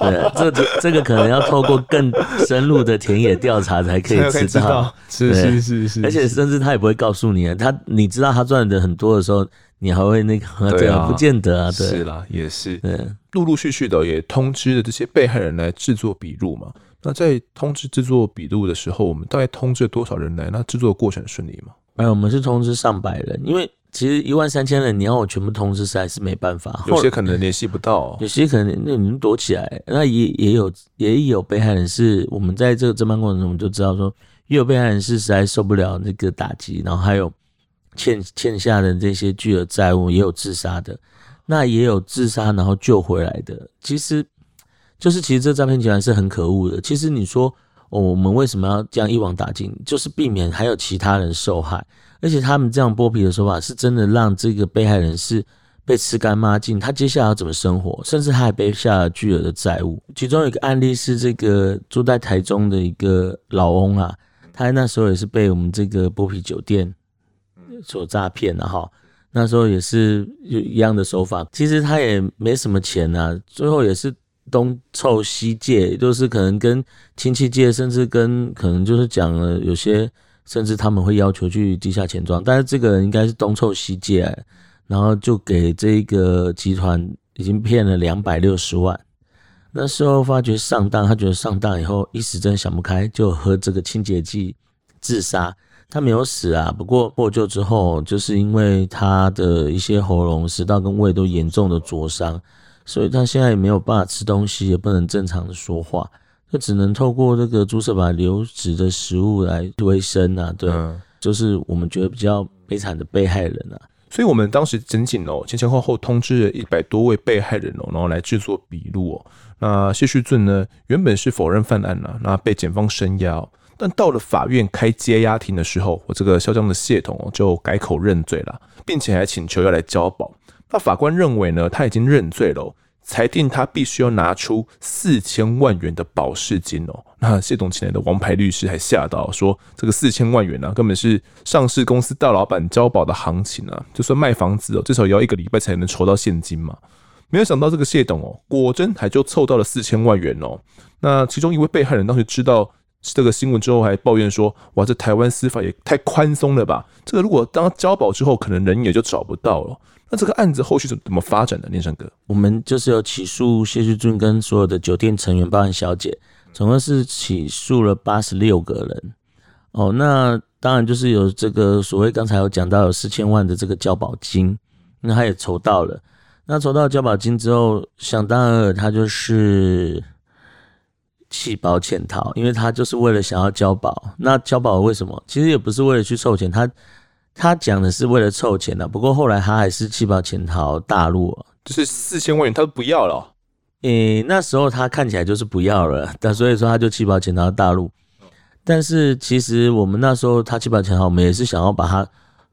对，这这这个可能要透过更深入的田野调查才可以知道，是是是是，而且甚至他也不会告诉你啊，他你知道他赚的很多的时候，你还会那个对啊，不见得啊，对，是啦，也是，对，陆陆续续的也通知了这些被害人来制作笔录嘛，那在通知制作笔录的时候，我们大概通知了多少人来？那制作的过程顺利吗？哎，我们是通知上百人，因为其实一万三千人，你要我全部通知，实在是没办法。有些可能联系不到，有些可能那你们躲起来。那也也有也有被害人是，我们在这个侦办过程中，我们就知道说，也有被害人是实在受不了那个打击，然后还有欠欠下的这些巨额债务，也有自杀的，那也有自杀然后救回来的。其实就是其实这诈骗集团是很可恶的。其实你说。哦，我们为什么要这样一网打尽？就是避免还有其他人受害，而且他们这样剥皮的手法是真的让这个被害人是被吃干抹净，他接下来要怎么生活？甚至他还背下了巨额的债务。其中有一个案例是这个住在台中的一个老翁啊，他那时候也是被我们这个剥皮酒店所诈骗的哈。那时候也是有一样的手法，其实他也没什么钱啊，最后也是。东凑西借，就是可能跟亲戚借，甚至跟可能就是讲了有些，甚至他们会要求去地下钱庄，但是这个人应该是东凑西借，然后就给这个集团已经骗了两百六十万。那时候发觉上当，他觉得上当以后一时真想不开，就喝这个清洁剂自杀。他没有死啊，不过获救之后，就是因为他的一些喉咙、食道跟胃都严重的灼伤。所以他现在也没有办法吃东西，也不能正常的说话，就只能透过这个注射把流质的食物来维生啊。对，嗯、就是我们觉得比较悲惨的被害人啊。所以我们当时仅仅哦前前后后通知了一百多位被害人哦，然后来制作笔录哦。那谢旭俊呢，原本是否认犯案了，那被检方声押，但到了法院开羁押庭的时候，我这个嚣张的谢董哦就改口认罪了，并且还请求要来交保。那法官认为呢，他已经认罪了，裁定他必须要拿出四千万元的保释金哦。那谢董请来的王牌律师还吓到说，这个四千万元呢、根本是上市公司大老板交保的行情啊！就算卖房子哦，至少也要一个礼拜才能筹到现金嘛。没有想到这个谢董哦，果真还就凑到了四千万元哦。那其中一位被害人当时知道这个新闻之后，还抱怨说：“哇，这台湾司法也太宽松了吧？这个如果当交保之后，可能人也就找不到了。”那这个案子后续怎怎么发展的？念生哥，我们就是有起诉谢旭俊跟所有的酒店成员，包含小姐，总共是起诉了八十六个人。哦，那当然就是有这个所谓刚才有讲到有四千万的这个交保金，那他也筹到了。那筹到交保金之后，想当然他就是弃保潜逃，因为他就是为了想要交保。那交保为什么？其实也不是为了去凑钱，他。他讲的是为了凑钱的，不过后来他还是弃保潜逃大陆，就是四千万元他都不要了。诶、欸，那时候他看起来就是不要了，但所以说他就弃保潜逃大陆。但是其实我们那时候他弃保潜逃，我们也是想要把他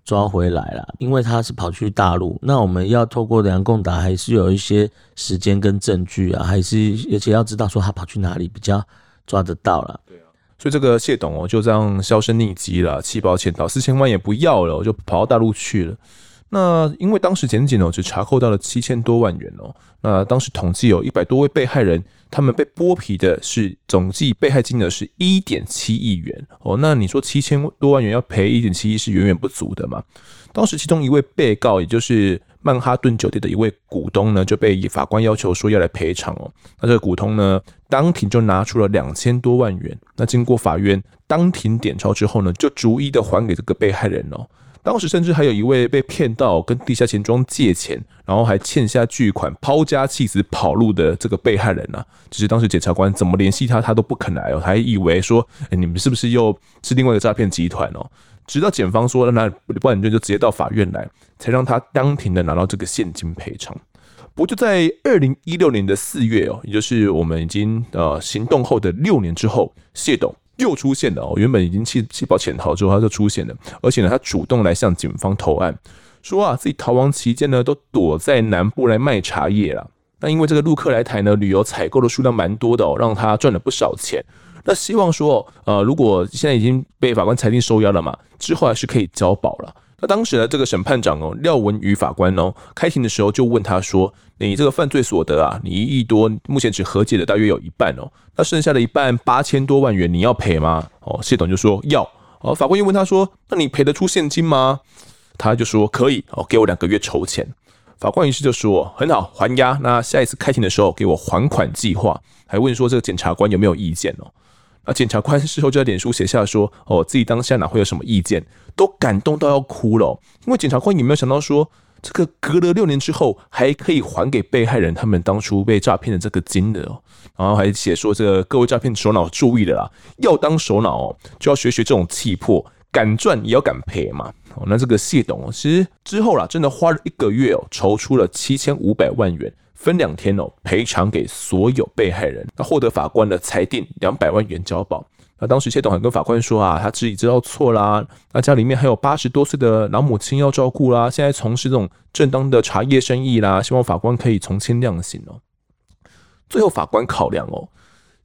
抓回来了，因为他是跑去大陆，那我们要透过梁共达，还是有一些时间跟证据啊，还是而且要知道说他跑去哪里比较抓得到了。所以这个谢董哦，就这样销声匿迹了，弃保潜逃，四千万也不要了，就跑到大陆去了。那因为当时检警哦，只查扣到了七千多万元哦。那当时统计有一百多位被害人，他们被剥皮的是总计被害金额是一点七亿元哦。那你说七千多万元要赔一点七亿是远远不足的嘛？当时其中一位被告，也就是。曼哈顿酒店的一位股东呢，就被法官要求说要来赔偿哦。那这个股东呢，当庭就拿出了两千多万元。那经过法院当庭点钞之后呢，就逐一的还给这个被害人哦。当时甚至还有一位被骗到跟地下钱庄借钱，然后还欠下巨款，抛家弃子跑路的这个被害人呢，其实当时检察官怎么联系他，他都不肯来哦，还以为说，哎，你们是不是又是另外一个诈骗集团哦？直到检方说，那不然你就直接到法院来，才让他当庭的拿到这个现金赔偿。不过就在二零一六年的四月哦，也就是我们已经呃行动后的六年之后，谢董又出现了哦。原本已经弃弃保潜逃之后，他就出现了，而且呢，他主动来向警方投案，说啊自己逃亡期间呢都躲在南部来卖茶叶了。那因为这个陆客来台呢，旅游采购的数量蛮多的哦，让他赚了不少钱。那希望说，呃，如果现在已经被法官裁定收押了嘛，之后还是可以交保了。那当时呢，这个审判长哦，廖文宇法官哦，开庭的时候就问他说：“你这个犯罪所得啊，你一亿多，目前只和解的大约有一半哦，那剩下的一半八千多万元，你要赔吗？”哦，谢董就说要。哦，法官又问他说：“那你赔得出现金吗？”他就说：“可以。”哦，给我两个月筹钱。法官于是就说：“很好，还押。那下一次开庭的时候，给我还款计划。”还问说：“这个检察官有没有意见哦？”啊检察官事后就在脸书写下说：“哦，自己当下哪会有什么意见？”都感动到要哭了，因为检察官也没有想到说，这个隔了六年之后还可以还给被害人他们当初被诈骗的这个金额哦，然后还写说，这个各位诈骗首脑注意了啦，要当首脑哦，就要学学这种气魄，敢赚也要敢赔嘛。哦，那这个谢董，其实之后啦，真的花了一个月哦，筹出了七千五百万元，分两天哦赔偿给所有被害人，那获得法官的裁定两百万元交保。那当时谢董还跟法官说啊，他自己知道错啦，那家里面还有八十多岁的老母亲要照顾啦，现在从事这种正当的茶叶生意啦，希望法官可以从轻量刑哦。最后法官考量哦，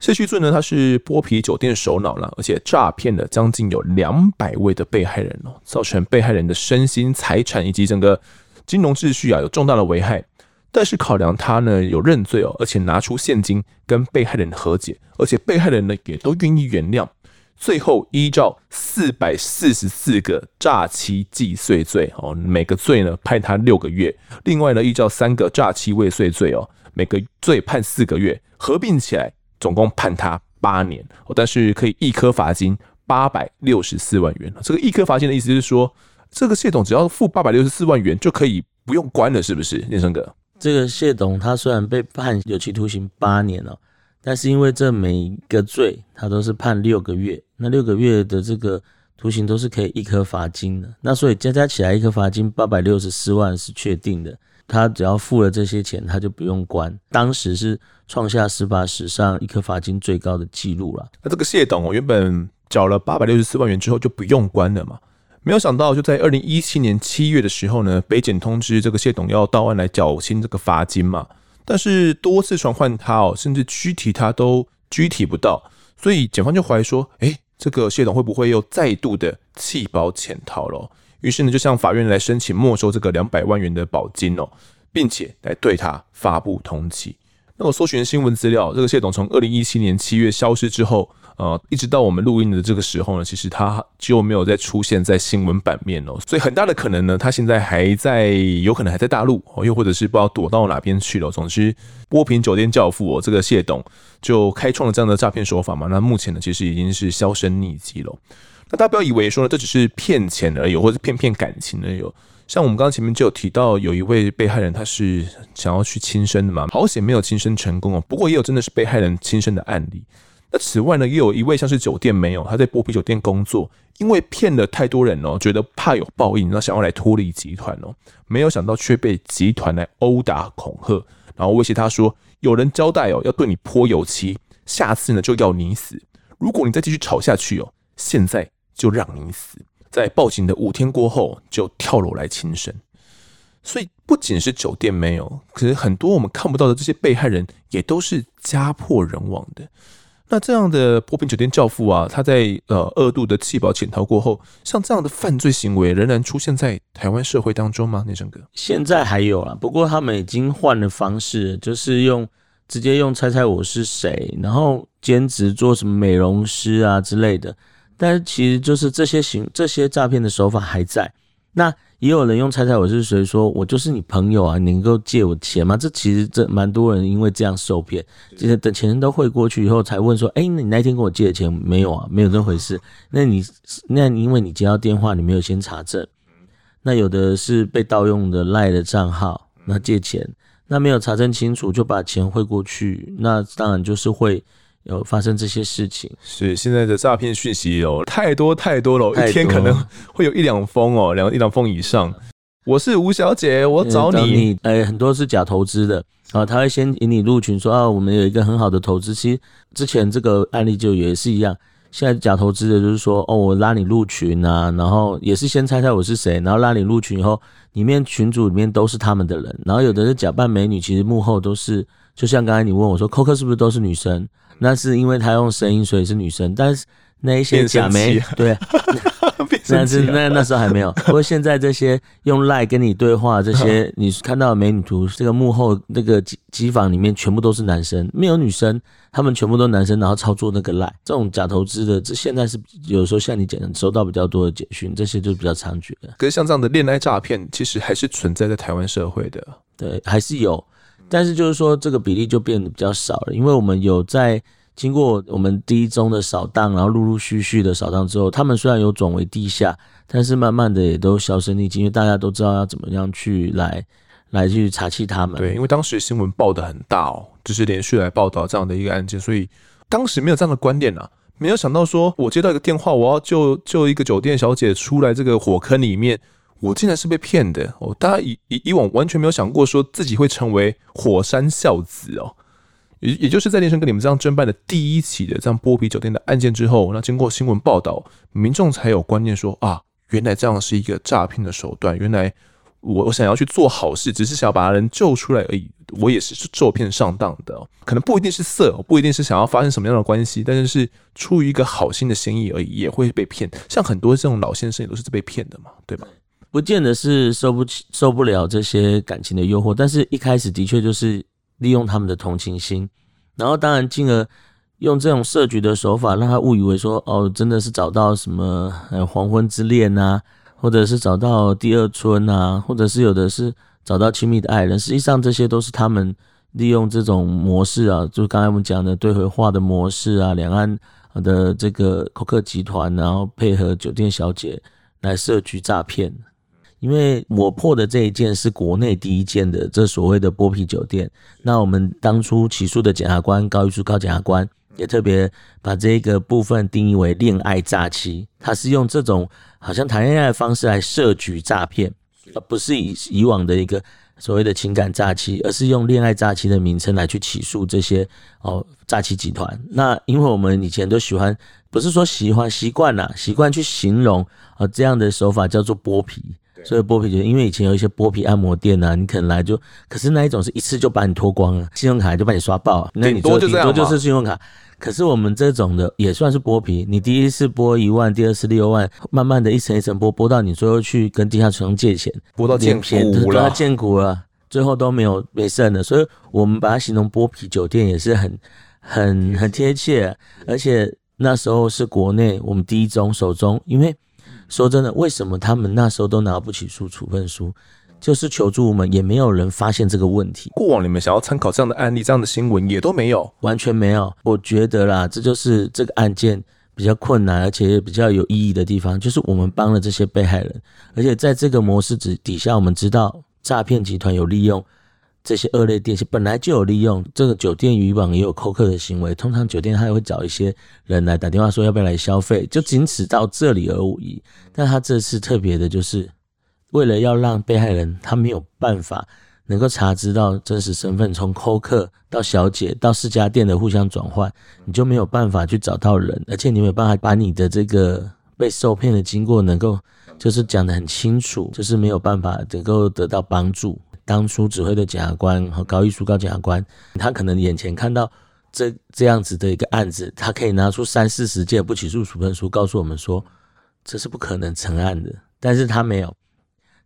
谢旭俊呢，他是剥皮酒店首脑了，而且诈骗了将近有两百位的被害人哦，造成被害人的身心财产以及整个金融秩序啊有重大的危害。但是考量他呢有认罪哦，而且拿出现金跟被害人和解，而且被害人呢也都愿意原谅。最后依照四百四十四个诈欺既遂罪哦，每个罪呢判他六个月。另外呢依照三个诈欺未遂罪哦，每个罪判四个月，合并起来总共判他八年。但是可以一颗罚金八百六十四万元。这个一颗罚金的意思是说，这个谢董只要付八百六十四万元就可以不用关了，是不是，念生哥？这个谢董他虽然被判有期徒刑八年了，但是因为这每一个罪他都是判六个月，那六个月的这个徒刑都是可以一颗罚金的，那所以加加起来一颗罚金八百六十四万是确定的，他只要付了这些钱他就不用关，当时是创下司法史上一颗罚金最高的记录了。那这个谢董哦，原本缴了八百六十四万元之后就不用关了嘛。没有想到，就在二零一七年七月的时候呢，北检通知这个谢董要到案来缴清这个罚金嘛，但是多次传唤他哦，甚至拘提他都拘提不到，所以检方就怀疑说，哎，这个谢董会不会又再度的弃保潜逃了？于是呢，就向法院来申请没收这个两百万元的保金哦，并且来对他发布通缉。那我搜寻新闻资料，这个谢董从二零一七年七月消失之后。呃，一直到我们录音的这个时候呢，其实他就没有再出现在新闻版面哦，所以很大的可能呢，他现在还在，有可能还在大陆哦，又或者是不知道躲到哪边去了。总之，波平酒店教父哦，这个谢董就开创了这样的诈骗手法嘛。那目前呢，其实已经是销声匿迹了。那大家不要以为说呢，这只是骗钱而已，或者骗骗感情而已。像我们刚刚前面就有提到，有一位被害人他是想要去轻生的嘛，好险没有轻生成功哦。不过也有真的是被害人轻生的案例。那此外呢，也有一位像是酒店没有，他在剥皮酒店工作，因为骗了太多人哦，觉得怕有报应，那想要来脱离集团哦，没有想到却被集团来殴打恐吓，然后威胁他说，有人交代哦，要对你泼油漆，下次呢就要你死，如果你再继续吵下去哦，现在就让你死。在报警的五天过后，就跳楼来轻生。所以不仅是酒店没有，可是很多我们看不到的这些被害人，也都是家破人亡的。那这样的剥皮酒店教父啊，他在呃二度的弃保潜逃过后，像这样的犯罪行为仍然出现在台湾社会当中吗？内生哥，现在还有啦，不过他们已经换了方式，就是用直接用猜猜我是谁，然后兼职做什么美容师啊之类的，但是其实就是这些行这些诈骗的手法还在。那也有人用猜猜我是谁，说我就是你朋友啊，你能够借我钱吗？这其实这蛮多人因为这样受骗，其实等钱都汇过去以后才问说，哎，那你那天跟我借的钱没有啊？没有这回事。那你那因为你接到电话，你没有先查证。那有的是被盗用的赖的账号，那借钱，那没有查证清楚就把钱汇过去，那当然就是会。有发生这些事情，是现在的诈骗讯息有太多太多了，一天可能会有一两封哦，两一两封以上。我是吴小姐，我找你，哎、欸，很多是假投资的啊，他会先引你入群说啊，我们有一个很好的投资，其实之前这个案例就也是一样。现在假投资的就是说哦，我拉你入群啊，然后也是先猜猜我是谁，然后拉你入群以后，里面群主里面都是他们的人，然后有的是假扮美女，其实幕后都是，就像刚才你问我说，扣客是不是都是女生？那是因为他用声音，所以是女生。但是那一些假媒，对，那是那那时候还没有。不过现在这些用赖跟你对话，这些你看到的美女图，这个幕后那个机机房里面全部都是男生，没有女生，他们全部都男生，然后操作那个赖，这种假投资的，这现在是有时候像你讲，收到比较多的简讯，这些就比较猖獗的。可是像这样的恋爱诈骗，其实还是存在在台湾社会的。对，还是有，但是就是说这个比例就变得比较少了，因为我们有在。经过我们第一宗的扫荡，然后陆陆续续的扫荡之后，他们虽然有转为地下，但是慢慢的也都销声匿迹，因为大家都知道要怎么样去来来去查缉他们。对，因为当时新闻报的很大哦，就是连续来报道这样的一个案件，所以当时没有这样的观念啊，没有想到说我接到一个电话，我要救救一个酒店小姐出来这个火坑里面，我竟然是被骗的哦！大家以以以往完全没有想过说自己会成为火山孝子哦。也也就是在连胜跟你们这样侦办的第一起的这样剥皮酒店的案件之后，那经过新闻报道，民众才有观念说啊，原来这样是一个诈骗的手段。原来我我想要去做好事，只是想要把人救出来而已，我也是受骗上当的。可能不一定是色，不一定是想要发生什么样的关系，但是是出于一个好心的心意而已，也会被骗。像很多这种老先生也都是被骗的嘛，对吧？不见得是受不起、受不了这些感情的诱惑，但是一开始的确就是。利用他们的同情心，然后当然进而用这种设局的手法，让他误以为说哦，真的是找到什么黄昏之恋啊，或者是找到第二春啊，或者是有的是找到亲密的爱人。实际上这些都是他们利用这种模式啊，就刚才我们讲的对回话的模式啊，两岸的这个扣客集团，然后配合酒店小姐来设局诈骗。因为我破的这一件是国内第一件的这所谓的剥皮酒店，那我们当初起诉的检察官高玉书高检察官也特别把这个部分定义为恋爱诈欺，他是用这种好像谈恋爱的方式来设局诈骗，而不是以以往的一个所谓的情感诈欺，而是用恋爱诈欺的名称来去起诉这些哦诈欺集团。那因为我们以前都喜欢，不是说喜欢习惯啦，习惯去形容啊这样的手法叫做剥皮。所以剥皮就因为以前有一些剥皮按摩店呐、啊，你可能来就，可是那一种是一次就把你脱光了，信用卡就把你刷爆，那你多顶多就是信用卡。可是我们这种的也算是剥皮，你第一次剥一万，第二次六万，慢慢的一层一层剥，剥到你最后去跟地下城借钱，剥到见骨了，见骨了，最后都没有没剩的。所以我们把它形容剥皮酒店也是很很很贴切，而且那时候是国内我们第一宗手中，因为。说真的，为什么他们那时候都拿不起诉处分书？就是求助我们，也没有人发现这个问题。过往你们想要参考这样的案例、这样的新闻，也都没有，完全没有。我觉得啦，这就是这个案件比较困难，而且也比较有意义的地方，就是我们帮了这些被害人，而且在这个模式之底下，我们知道诈骗集团有利用。这些恶劣电信本来就有利用这个酒店渔网，也有扣客的行为。通常酒店他也会找一些人来打电话说要不要来消费，就仅此到这里而已。但他这次特别的就是为了要让被害人他没有办法能够查知到真实身份，从扣客到小姐到四家店的互相转换，你就没有办法去找到人，而且你没有办法把你的这个被受骗的经过能够就是讲得很清楚，就是没有办法能够得到帮助。当初指挥的检察官和高一书高检察官，他可能眼前看到这这样子的一个案子，他可以拿出三四十件不起诉处分书，告诉我们说这是不可能成案的。但是他没有，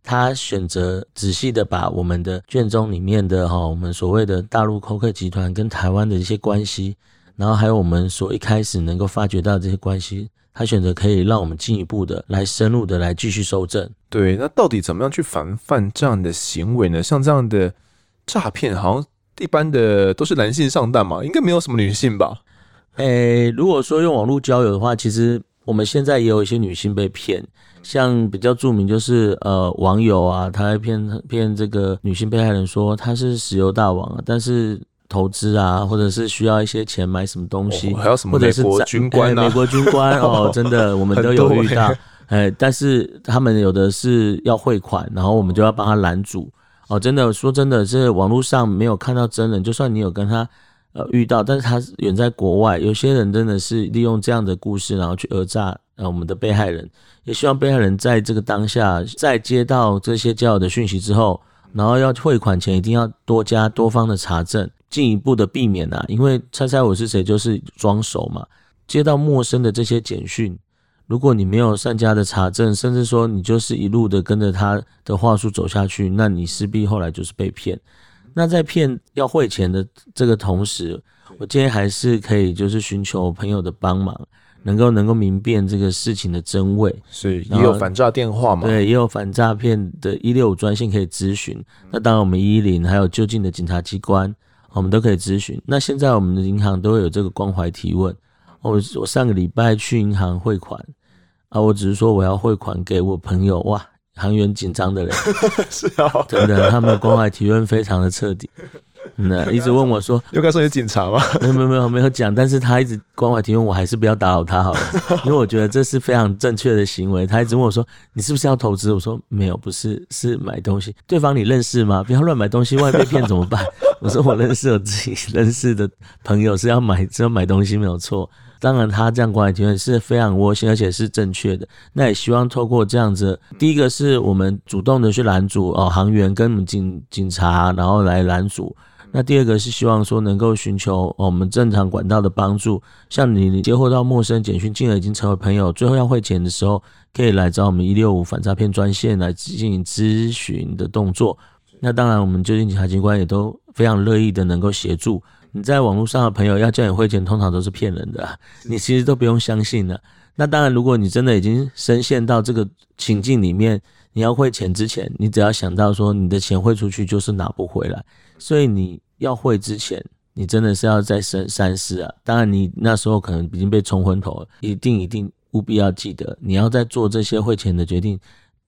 他选择仔细的把我们的卷宗里面的哈，我们所谓的大陆扣客集团跟台湾的一些关系，然后还有我们所一开始能够发掘到这些关系。他选择可以让我们进一步的来深入的来继续搜证。对，那到底怎么样去防范这样的行为呢？像这样的诈骗，好像一般的都是男性上当嘛，应该没有什么女性吧？诶、欸，如果说用网络交友的话，其实我们现在也有一些女性被骗，像比较著名就是呃网友啊，他还骗骗这个女性被害人说他是石油大王啊，但是。投资啊，或者是需要一些钱买什么东西，哦、还有什么美国军官、啊、美国军官哦，真的我们都有遇到。哎，但是他们有的是要汇款，然后我们就要帮他拦阻。哦，真的说真的，这网络上没有看到真人，就算你有跟他呃遇到，但是他远在国外，有些人真的是利用这样的故事，然后去讹诈呃我们的被害人。也希望被害人在这个当下，在接到这些交友的讯息之后，然后要汇款前，一定要多加多方的查证。进一步的避免啊，因为猜猜我是谁就是装熟嘛。接到陌生的这些简讯，如果你没有善加的查证，甚至说你就是一路的跟着他的话术走下去，那你势必后来就是被骗。那在骗要汇钱的这个同时，我建议还是可以就是寻求朋友的帮忙，能够能够明辨这个事情的真伪。是，也有反诈电话嘛？对，也有反诈骗的一六五专线可以咨询。那当然，我们一一零还有就近的警察机关，我们都可以咨询。那现在我们的银行都会有这个关怀提问。我我上个礼拜去银行汇款。啊，我只是说我要汇款给我朋友，哇，行员紧张的人，是啊、哦，真的，他们的关怀提问非常的彻底，那一直问我说，又该说你警察吗？没有没有没有没有讲，但是他一直关怀提问，我还是不要打扰他好了，因为我觉得这是非常正确的行为。他一直问我说，你是不是要投资？我说没有，不是，是买东西。对方你认识吗？不要乱买东西，万一被骗怎么办？我说我认识我自己认识的朋友是要买是要买东西没有错。当然，他这样关怀提问是非常窝心，而且是正确的。那也希望透过这样子，第一个是我们主动的去拦阻哦，航员跟警警察，然后来拦阻。那第二个是希望说能够寻求我们正常管道的帮助，像你你接获到陌生简讯，进而已经成为朋友，最后要汇钱的时候，可以来找我们一六五反诈骗专线来进行咨询的动作。那当然，我们就近警察机关也都非常乐意的能够协助。你在网络上的朋友要叫你汇钱，通常都是骗人的啊，你其实都不用相信了。那当然，如果你真的已经深陷到这个情境里面，你要汇钱之前，你只要想到说你的钱汇出去就是拿不回来，所以你要汇之前，你真的是要再三三思啊。当然，你那时候可能已经被冲昏头了，一定一定务必要记得，你要在做这些汇钱的决定，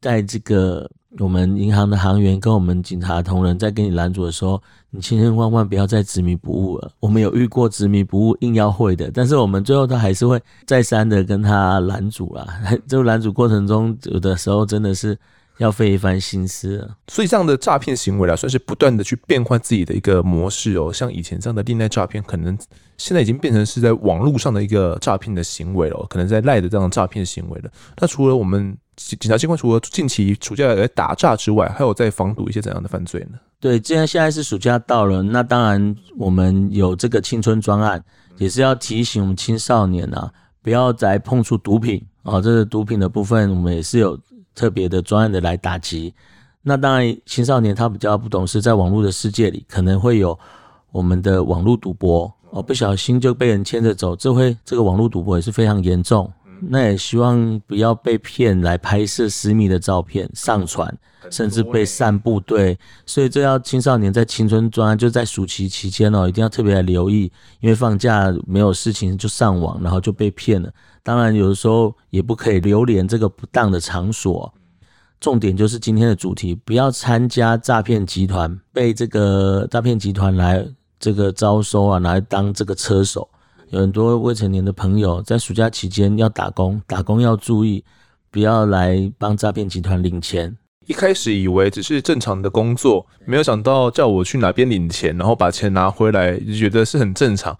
在这个。我们银行的行员跟我们警察同仁在跟你拦阻的时候，你千千万万不要再执迷不悟了。我们有遇过执迷不悟硬要汇的，但是我们最后都还是会再三的跟他拦阻啦。就 拦阻过程中，有的时候真的是要费一番心思。所以这样的诈骗行为啊，算是不断的去变换自己的一个模式哦。像以前这样的恋爱诈骗，可能现在已经变成是在网络上的一个诈骗的行为了，可能在赖的这样诈骗行为了。那除了我们。警察机关除了近期暑假来打诈之外，还有在防堵一些怎样的犯罪呢？对，既然现在是暑假到了，那当然我们有这个青春专案，也是要提醒我们青少年啊，不要再碰触毒品啊。这个毒品的部分，我们也是有特别的专案的来打击。那当然，青少年他比较不懂事，在网络的世界里可能会有我们的网络赌博哦，不小心就被人牵着走，这会这个网络赌博也是非常严重。那也希望不要被骗来拍摄私密的照片上传，甚至被散布。对，所以这要青少年在青春专，就在暑期期间哦，一定要特别来留意，因为放假没有事情就上网，然后就被骗了。当然，有的时候也不可以流连这个不当的场所。重点就是今天的主题，不要参加诈骗集团，被这个诈骗集团来这个招收啊，来当这个车手。有很多未成年的朋友在暑假期间要打工，打工要注意，不要来帮诈骗集团领钱。一开始以为只是正常的工作，没有想到叫我去哪边领钱，然后把钱拿回来，就觉得是很正常。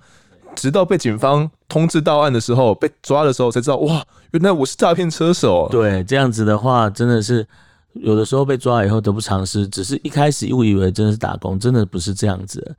直到被警方通知到案的时候，被抓的时候才知道，哇，原来我是诈骗车手。对，这样子的话，真的是有的时候被抓以后得不偿失。只是一开始误以为真的是打工，真的不是这样子。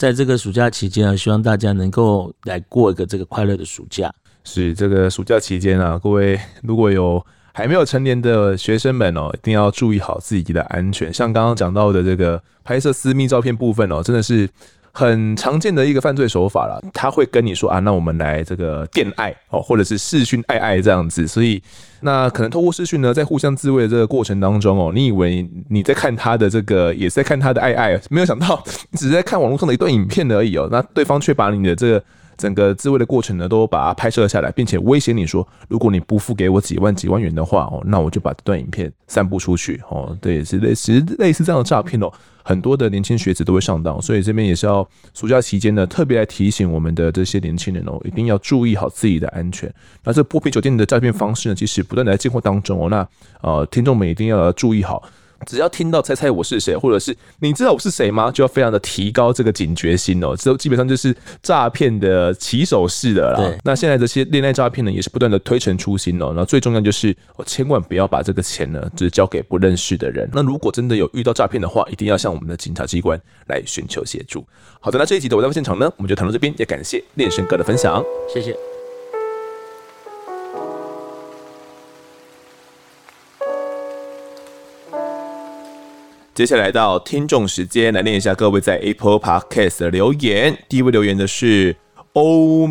在这个暑假期间啊，希望大家能够来过一个这个快乐的暑假。是这个暑假期间啊，各位如果有还没有成年的学生们哦，一定要注意好自己的安全。像刚刚讲到的这个拍摄私密照片部分哦，真的是。很常见的一个犯罪手法了，他会跟你说啊，那我们来这个电爱哦，或者是视讯爱爱这样子，所以那可能透过视讯呢，在互相自慰的这个过程当中哦，你以为你在看他的这个，也是在看他的爱爱，没有想到你只是在看网络上的一段影片而已哦，那对方却把你的这个。整个自慰的过程呢，都把它拍摄下来，并且威胁你说，如果你不付给我几万几万元的话哦，那我就把这段影片散布出去哦。对，是类似类似这样的诈骗哦，很多的年轻学子都会上当，所以这边也是要暑假期间呢，特别来提醒我们的这些年轻人哦，一定要注意好自己的安全。那这波皮酒店的诈骗方式呢，其实不断的在进货当中哦，那呃，听众们一定要注意好。只要听到猜猜我是谁，或者是你知道我是谁吗？就要非常的提高这个警觉心哦。这基本上就是诈骗的起手式的啦。那现在这些恋爱诈骗呢，也是不断的推陈出新哦。那最重要就是，千万不要把这个钱呢，只交给不认识的人。那如果真的有遇到诈骗的话，一定要向我们的警察机关来寻求协助。好的，那这一集的我在现场呢，我们就谈到这边，也感谢练神哥的分享，谢谢。接下来到听众时间，来念一下各位在 Apple Podcast 的留言。第一位留言的是欧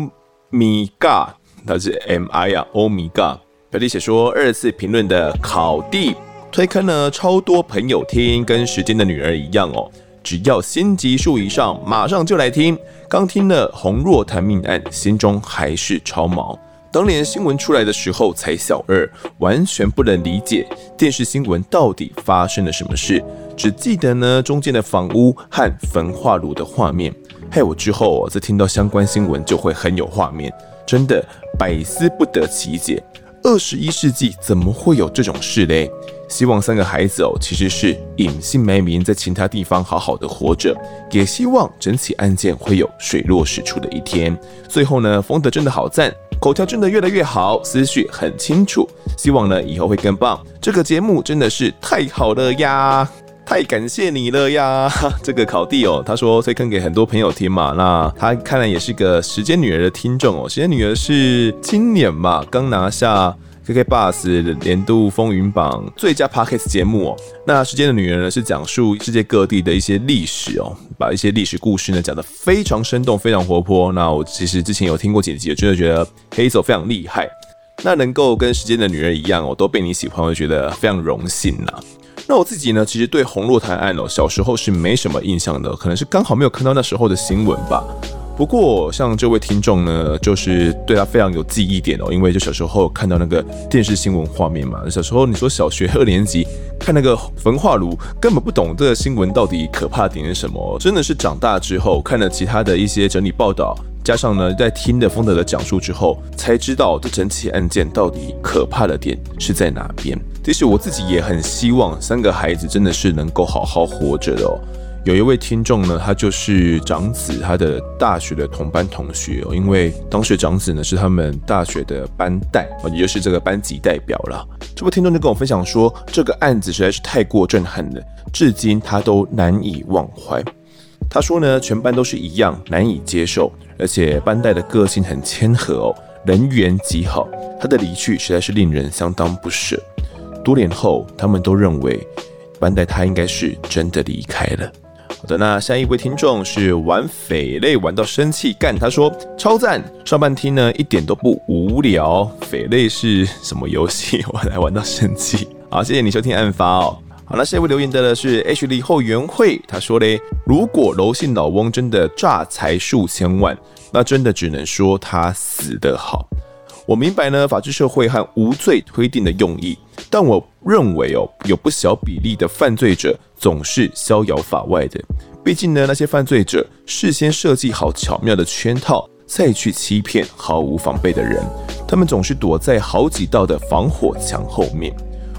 米伽，他是 M I 啊，欧米伽。表弟写说，二次评论的考弟推坑呢，超多朋友听，跟时间的女儿一样哦。只要新集数以上，马上就来听。刚听了洪若潭命案，心中还是超毛。当年新闻出来的时候才小二，完全不能理解电视新闻到底发生了什么事，只记得呢中间的房屋和焚化炉的画面。害我之后再听到相关新闻就会很有画面，真的百思不得其解。二十一世纪怎么会有这种事嘞？希望三个孩子哦，其实是隐姓埋名在其他地方好好的活着，也希望整起案件会有水落石出的一天。最后呢，丰德真的好赞，口条真的越来越好，思绪很清楚，希望呢以后会更棒。这个节目真的是太好了呀！太感谢你了呀！这个考弟哦，他说推坑给很多朋友听嘛，那他看来也是个时间女儿的听众哦。时间女儿是今年嘛，刚拿下 KK Bus 年度风云榜最佳 Podcast 节目哦。那时间的女人呢，是讲述世界各地的一些历史哦，把一些历史故事呢讲得非常生动，非常活泼。那我其实之前有听过几集，我真的觉得黑手非常厉害。那能够跟时间的女人一样哦，都被你喜欢，我觉得非常荣幸呐。那我自己呢，其实对洪若潭案哦，小时候是没什么印象的，可能是刚好没有看到那时候的新闻吧。不过像这位听众呢，就是对他非常有记忆点哦，因为就小时候看到那个电视新闻画面嘛。小时候你说小学二年级看那个焚化炉，根本不懂这个新闻到底可怕点是什么，真的是长大之后看了其他的一些整理报道。加上呢，在听的丰德的讲述之后，才知道这整起案件到底可怕的点是在哪边。其实我自己也很希望三个孩子真的是能够好好活着的哦。有一位听众呢，他就是长子，他的大学的同班同学哦，因为当时长子呢是他们大学的班代，也就是这个班级代表了。这位听众就跟我分享说，这个案子实在是太过震撼了，至今他都难以忘怀。他说呢，全班都是一样难以接受。而且班代的个性很谦和哦，人缘极好。他的离去实在是令人相当不舍。多年后，他们都认为班代他应该是真的离开了。好的，那下一位听众是玩匪类玩到生气干，他说超赞，上半听呢一点都不无聊。匪类是什么游戏？我来玩到生气。好，谢谢你收听案发哦。好，那下一位留言的呢是 H 里后援会，他说嘞，如果刘姓老翁真的诈财数千万，那真的只能说他死得好。我明白呢，法治社会和无罪推定的用意，但我认为哦，有不小比例的犯罪者总是逍遥法外的。毕竟呢，那些犯罪者事先设计好巧妙的圈套，再去欺骗毫无防备的人，他们总是躲在好几道的防火墙后面。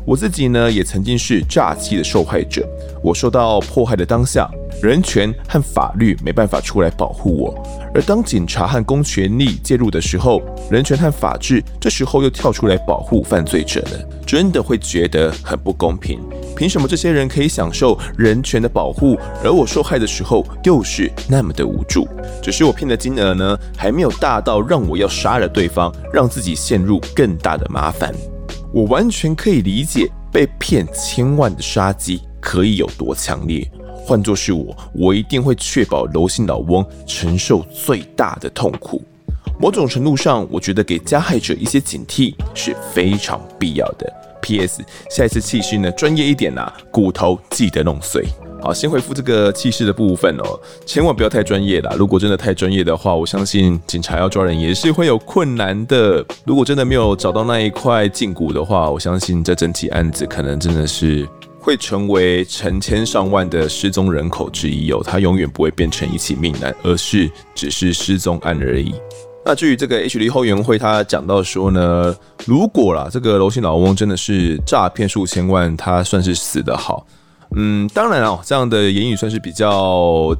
我自己呢，也曾经是诈欺的受害者。我受到迫害的当下，人权和法律没办法出来保护我；而当警察和公权力介入的时候，人权和法治这时候又跳出来保护犯罪者了。真的会觉得很不公平。凭什么这些人可以享受人权的保护，而我受害的时候又是那么的无助？只是我骗的金额呢，还没有大到让我要杀了对方，让自己陷入更大的麻烦。我完全可以理解被骗千万的杀机可以有多强烈。换作是我，我一定会确保柔性老翁承受最大的痛苦。某种程度上，我觉得给加害者一些警惕是非常必要的。P.S. 下一次气势呢，专业一点呐，骨头记得弄碎。好，先回复这个气势的部分哦，千万不要太专业啦。如果真的太专业的话，我相信警察要抓人也是会有困难的。如果真的没有找到那一块胫骨的话，我相信这整起案子可能真的是会成为成千上万的失踪人口之一哦。它永远不会变成一起命案，而是只是失踪案而已。那至于这个 H 里后援会，他讲到说呢，如果啦这个楼姓老翁真的是诈骗数千万，他算是死得好。嗯，当然哦，这样的言语算是比较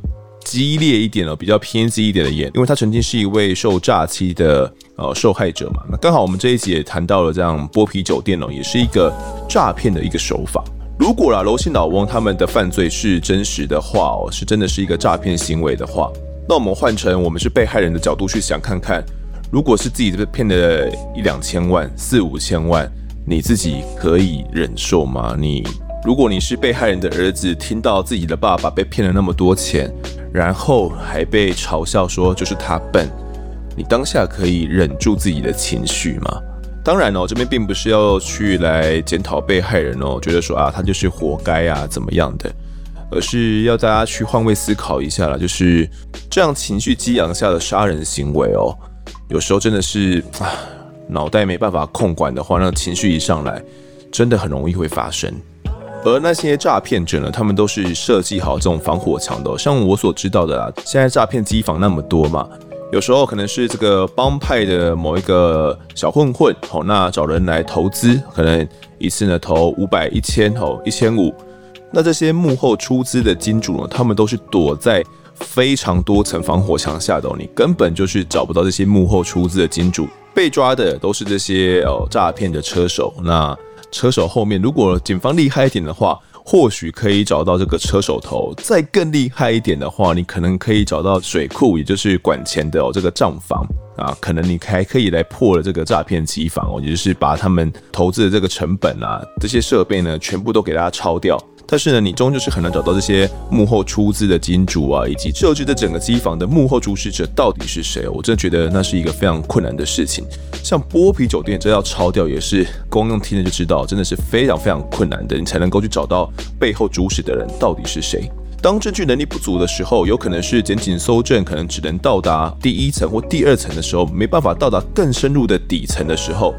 激烈一点哦，比较偏激一点的言，因为他曾经是一位受诈欺的呃受害者嘛。那刚好我们这一集也谈到了这样剥皮酒店哦，也是一个诈骗的一个手法。如果啦，刘姓老翁他们的犯罪是真实的话哦，是真的是一个诈骗行为的话，那我们换成我们是被害人的角度去想看看，如果是自己被骗了一两千万、四五千万，你自己可以忍受吗？你？如果你是被害人的儿子，听到自己的爸爸被骗了那么多钱，然后还被嘲笑说就是他笨，你当下可以忍住自己的情绪吗？当然哦，这边并不是要去来检讨被害人哦，觉得说啊他就是活该啊怎么样的，而是要大家去换位思考一下啦，就是这样情绪激昂下的杀人行为哦，有时候真的是啊脑袋没办法控管的话，那情绪一上来，真的很容易会发生。而那些诈骗者呢，他们都是设计好这种防火墙的，像我所知道的啦，现在诈骗机房那么多嘛。有时候可能是这个帮派的某一个小混混，好，那找人来投资，可能一次呢投五百、一千，哦，一千五。那这些幕后出资的金主呢，他们都是躲在非常多层防火墙下的，你根本就是找不到这些幕后出资的金主。被抓的都是这些哦诈骗的车手。那车手后面，如果警方厉害一点的话。或许可以找到这个车手头，再更厉害一点的话，你可能可以找到水库，也就是管钱的，这个账房啊，可能你还可以来破了这个诈骗机房哦，也就是把他们投资的这个成本啊，这些设备呢，全部都给大家抄掉。但是呢，你终究是很难找到这些幕后出资的金主啊，以及设置的整个机房的幕后主使者到底是谁？我真的觉得那是一个非常困难的事情。像剥皮酒店这要抄掉，也是光用听了就知道，真的是非常非常困难的，你才能够去找到背后主使的人到底是谁。当证据能力不足的时候，有可能是检警搜证可能只能到达第一层或第二层的时候，没办法到达更深入的底层的时候。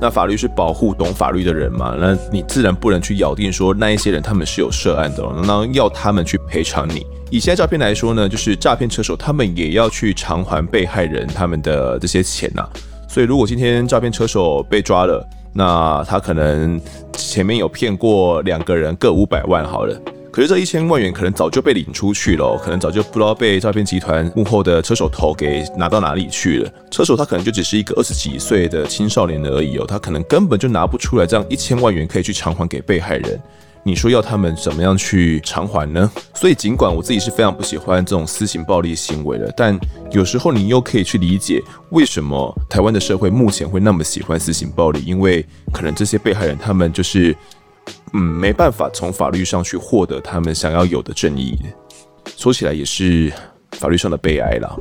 那法律是保护懂法律的人嘛？那你自然不能去咬定说那一些人他们是有涉案的，那要他们去赔偿你。以现在诈骗来说呢，就是诈骗车手他们也要去偿还被害人他们的这些钱呐。所以如果今天诈骗车手被抓了，那他可能前面有骗过两个人各五百万好了。可是这一千万元可能早就被领出去了，可能早就不知道被诈骗集团幕后的车手头给拿到哪里去了。车手他可能就只是一个二十几岁的青少年而已哦，他可能根本就拿不出来这样一千万元可以去偿还给被害人。你说要他们怎么样去偿还呢？所以尽管我自己是非常不喜欢这种私刑暴力行为的，但有时候你又可以去理解为什么台湾的社会目前会那么喜欢私刑暴力，因为可能这些被害人他们就是。嗯，没办法从法律上去获得他们想要有的正义，说起来也是法律上的悲哀啦。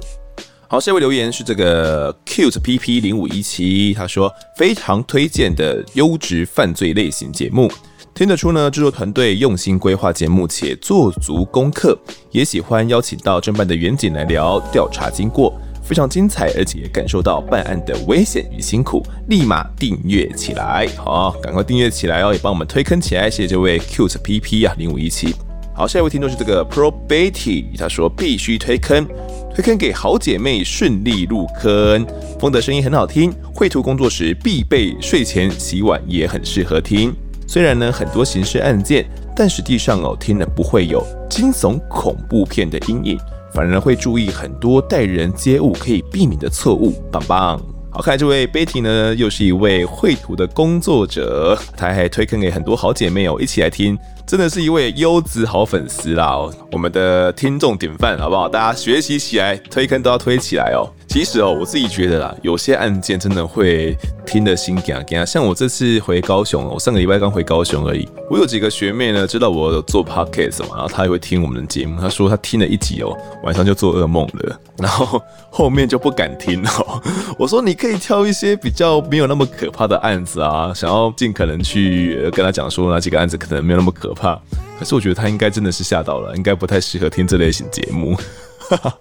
好，下一位留言是这个 cute pp 零五一七，他说非常推荐的优质犯罪类型节目，听得出呢制作团队用心规划节目且做足功课，也喜欢邀请到侦办的员警来聊调查经过。非常精彩，而且也感受到办案的危险与辛苦，立马订阅起来！好，赶快订阅起来哦，也帮我们推坑起来！谢谢这位 cute pp 啊，零五一七。好，下一位听众是这个 pro betty，他说必须推坑，推坑给好姐妹顺利入坑。风的声音很好听，绘图工作时必备，睡前洗碗也很适合听。虽然呢很多刑事案件，但实际上哦听了不会有惊悚恐怖片的阴影。反而会注意很多待人接物可以避免的错误，棒棒！好，看这位 Betty 呢，又是一位绘图的工作者，她还推坑给很多好姐妹哦，一起来听，真的是一位优质好粉丝啦！我们的听众典范，好不好？大家学习起来，推坑都要推起来哦。其实哦，我自己觉得啦，有些案件真的会听得心惊惊。像我这次回高雄，我上个礼拜刚回高雄而已。我有几个学妹呢，知道我有做 podcast 嘛，然后她也会听我们的节目。她说她听了一集哦，晚上就做噩梦了，然后后面就不敢听哦。我说你可以挑一些比较没有那么可怕的案子啊，想要尽可能去跟她讲说那几个案子可能没有那么可怕。可是我觉得她应该真的是吓到了，应该不太适合听这类型节目。哈哈。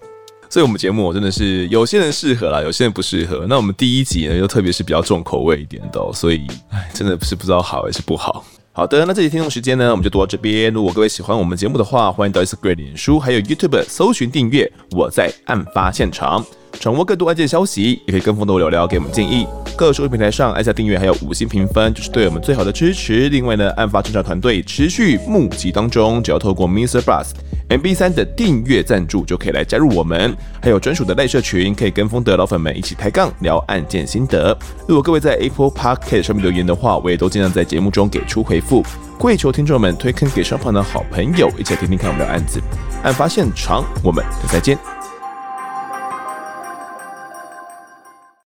所以，我们节目真的是有些人适合啦，有些人不适合。那我们第一集呢，又特别是比较重口味一点的，所以，哎，真的不是不知道好还是不好。好的，那这期听众时间呢，我们就读到这边。如果各位喜欢我们节目的话，欢迎到 Instagram、脸书还有 YouTube 搜寻订阅。我在案发现场，掌握更多案件消息，也可以跟风的我聊聊，给我们建议。各收听平台上按下订阅，还有五星评分，就是对我们最好的支持。另外呢，案发侦查团队持续募集当中，只要透过 Mr. Bus MB3 的订阅赞助，就可以来加入我们。还有专属的赖社群，可以跟风的老粉们一起抬杠聊案件心得。如果各位在 Apple Podcast 上面留言的话，我也都尽量在节目中给出回复。跪求听众们推坑给身旁的好朋友，一起来听听看我们的案子。案发现场，我们再见。